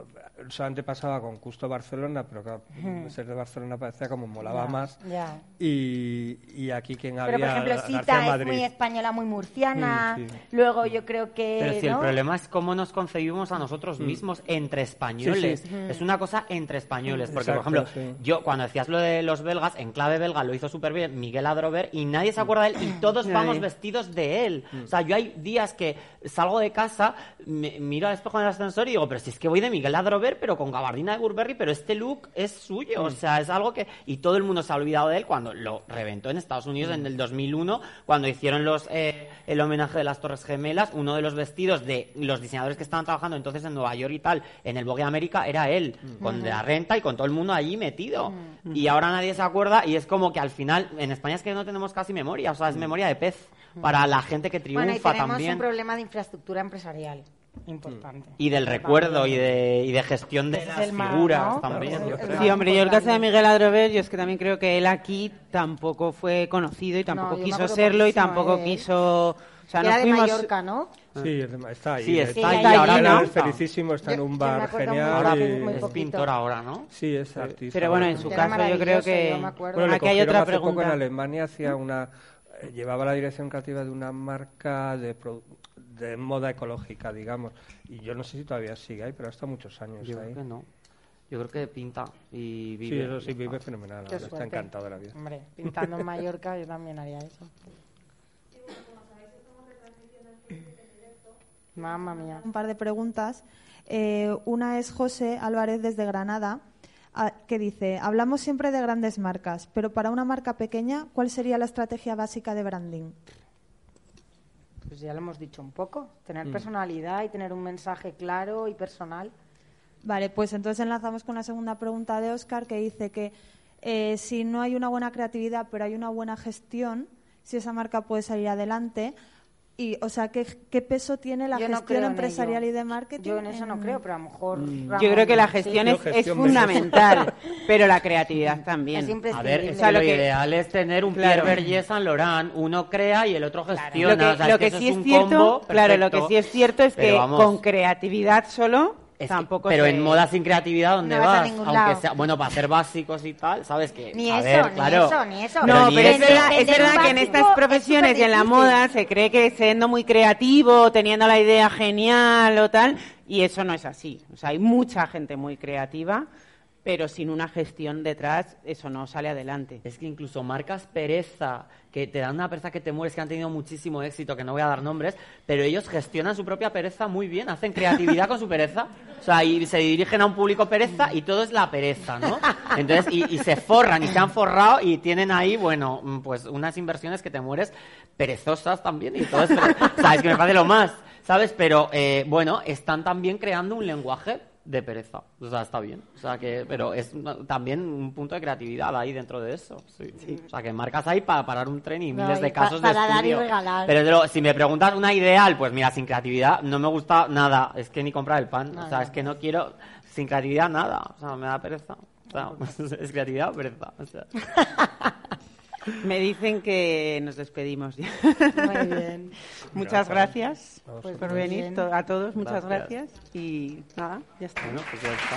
Solamente pasaba con Custo Barcelona, pero claro, ser de Barcelona parecía como molaba
Ya,
más.
ya.
Y, y aquí quien
Pero,
había
por ejemplo, Sita es muy española, muy murciana.
Mm, sí.
Luego yo creo que...
Pero si el problema es cómo nos concebimos a nosotros mismos entre españoles.
Sí, sí.
Es una cosa entre españoles. Porque,
Exacto,
por ejemplo,
sí.
yo cuando decías lo de los belgas, en clave belga lo hizo súper bien Miguel Adrover y nadie se acuerda de él y todos vamos vestidos de él. O sea, yo hay días que salgo de casa, me- miro al espejo en el ascensor y digo, pero si es que voy de Miguel Adrover, pero con gabardina de Burberry, pero este look es suyo. O sea, es algo que... Y todo el mundo se ha olvidado de él cuando lo reventó en Estados Unidos en el 2001, cuando hicieron los eh, el homenaje de las Torres Gemelas, uno de los vestidos de los diseñadores que estaban trabajando entonces en Nueva York y tal, en el Vogue América, era él, con de la renta y con todo el mundo allí metido. Y ahora nadie se acuerda y es como que al final, en España es que no tenemos casi memoria, o sea, es memoria de pez para la gente que triunfa
Bueno, y tenemos
también.
un problema de infraestructura empresarial importante.
Y del recuerdo y de, y de gestión de las
mal,
figuras
¿no?
también.
Sí, hombre, yo el caso de Miguel Adrover, yo es que también creo que él aquí tampoco fue conocido y tampoco
me
quiso serlo y tampoco quiso... O sea,
Que
no
era de
fuimos...
Mallorca, ¿no?
Sí, está ahí.
Sí, está
hecho.
ahí,
Está
ahora
ahora
¿no?
es felicísimo, está en
Yo-
un
yo me
bar genial.
Ahora
y-
es pintor ahora, ¿no?
Sí, es artista.
Pero bueno, en su caso yo creo que...
yo me acuerdo.
Bueno, le
aquí hay otra
hace poco en
pregunta.
Alemania, hacía una, llevaba la dirección creativa de una marca de, de moda ecológica, digamos. Y yo no sé si todavía sigue ahí, pero ha estado muchos años
Yo
ahí.
creo que no. Yo creo que pinta y
Sí,
vive.
eso sí, vive fenomenal.
Qué
Está encantado de la vida.
Hombre, pintando en Mallorca yo también haría eso. Mamma mía.
un par de preguntas. Eh, una es José Álvarez desde Granada, que dice, hablamos siempre de grandes marcas, pero para una marca pequeña, ¿cuál sería la estrategia básica de branding?
Pues ya lo hemos dicho un poco.
Mm.
Tener personalidad y tener un mensaje claro y personal.
Vale, pues entonces enlazamos con la segunda pregunta de Oscar, que dice que eh, si no hay una buena creatividad, pero hay una buena gestión, si esa marca puede salir adelante. Y, o sea, ¿qué, qué peso tiene la
Yo no
gestión
en
empresarial y de marketing?
Yo en eso no creo, pero a lo mejor... Ramón,
Yo creo que la
sí.
gestión
Yo
es, es
gestión
fundamental, pero la creatividad también.
Es
A ver, es
O sea,
que
lo
lo,
que-
ideal es tener un
Claro.
Pierre Berger Saint Laurent. Uno crea y el otro gestiona.
Lo que,
O sea,
lo
es
que
eso
sí
es
es cierto,
combo
claro, lo que sí es cierto es
Pero
que
vamos,
con creatividad solo
Es que-
tampoco
pero
se-
en moda sin creatividad, ¿dónde
No vas a
vas?
ningún
Aunque
lado.
sea, bueno, para hacer básicos y tal, ¿sabes qué?
Ni
a
eso,
ver,
ni
claro.
eso, ni eso.
No, pero es verdad, es verdad que en estas
es
profesiones y en la moda se cree que siendo muy creativo, teniendo la idea genial o tal, y eso no es así. O sea, hay mucha gente muy creativa, pero sin una gestión detrás, eso no sale adelante.
Es que incluso marcas pereza, que te dan una pereza que te mueres, que han tenido muchísimo éxito, que no voy a dar nombres, pero ellos gestionan su propia pereza muy bien, hacen creatividad con su pereza. O sea, y se dirigen a un público pereza y todo es la pereza, ¿no? Entonces, y, y se forran y se han forrado y tienen ahí, bueno, pues unas inversiones que te mueres perezosas también y todo es, sabes que me parece lo más, ¿sabes? Pero eh, bueno, están también creando un lenguaje de pereza. O sea, está bien. O sea, que, pero es una- también un punto de creatividad ahí dentro de eso. Sí. O sea, que marcas ahí para parar un tren y
No,
miles
y
de
pa-
casos
para
de
dar y regalar.
Pero lo- si me preguntas una ideal, pues mira, sin creatividad no me gusta nada. Es que ni comprar el pan. o sea, es que no quiero sin creatividad nada. O sea, me da pereza. O sea, es creatividad o pereza. O sea.
Me dicen que nos despedimos ya.
Muy bien.
Muchas gracias
A
por venir
Bien.
a todos. Muchas
Gracias.
gracias. Y nada, ya está.
Bueno, pues ya está.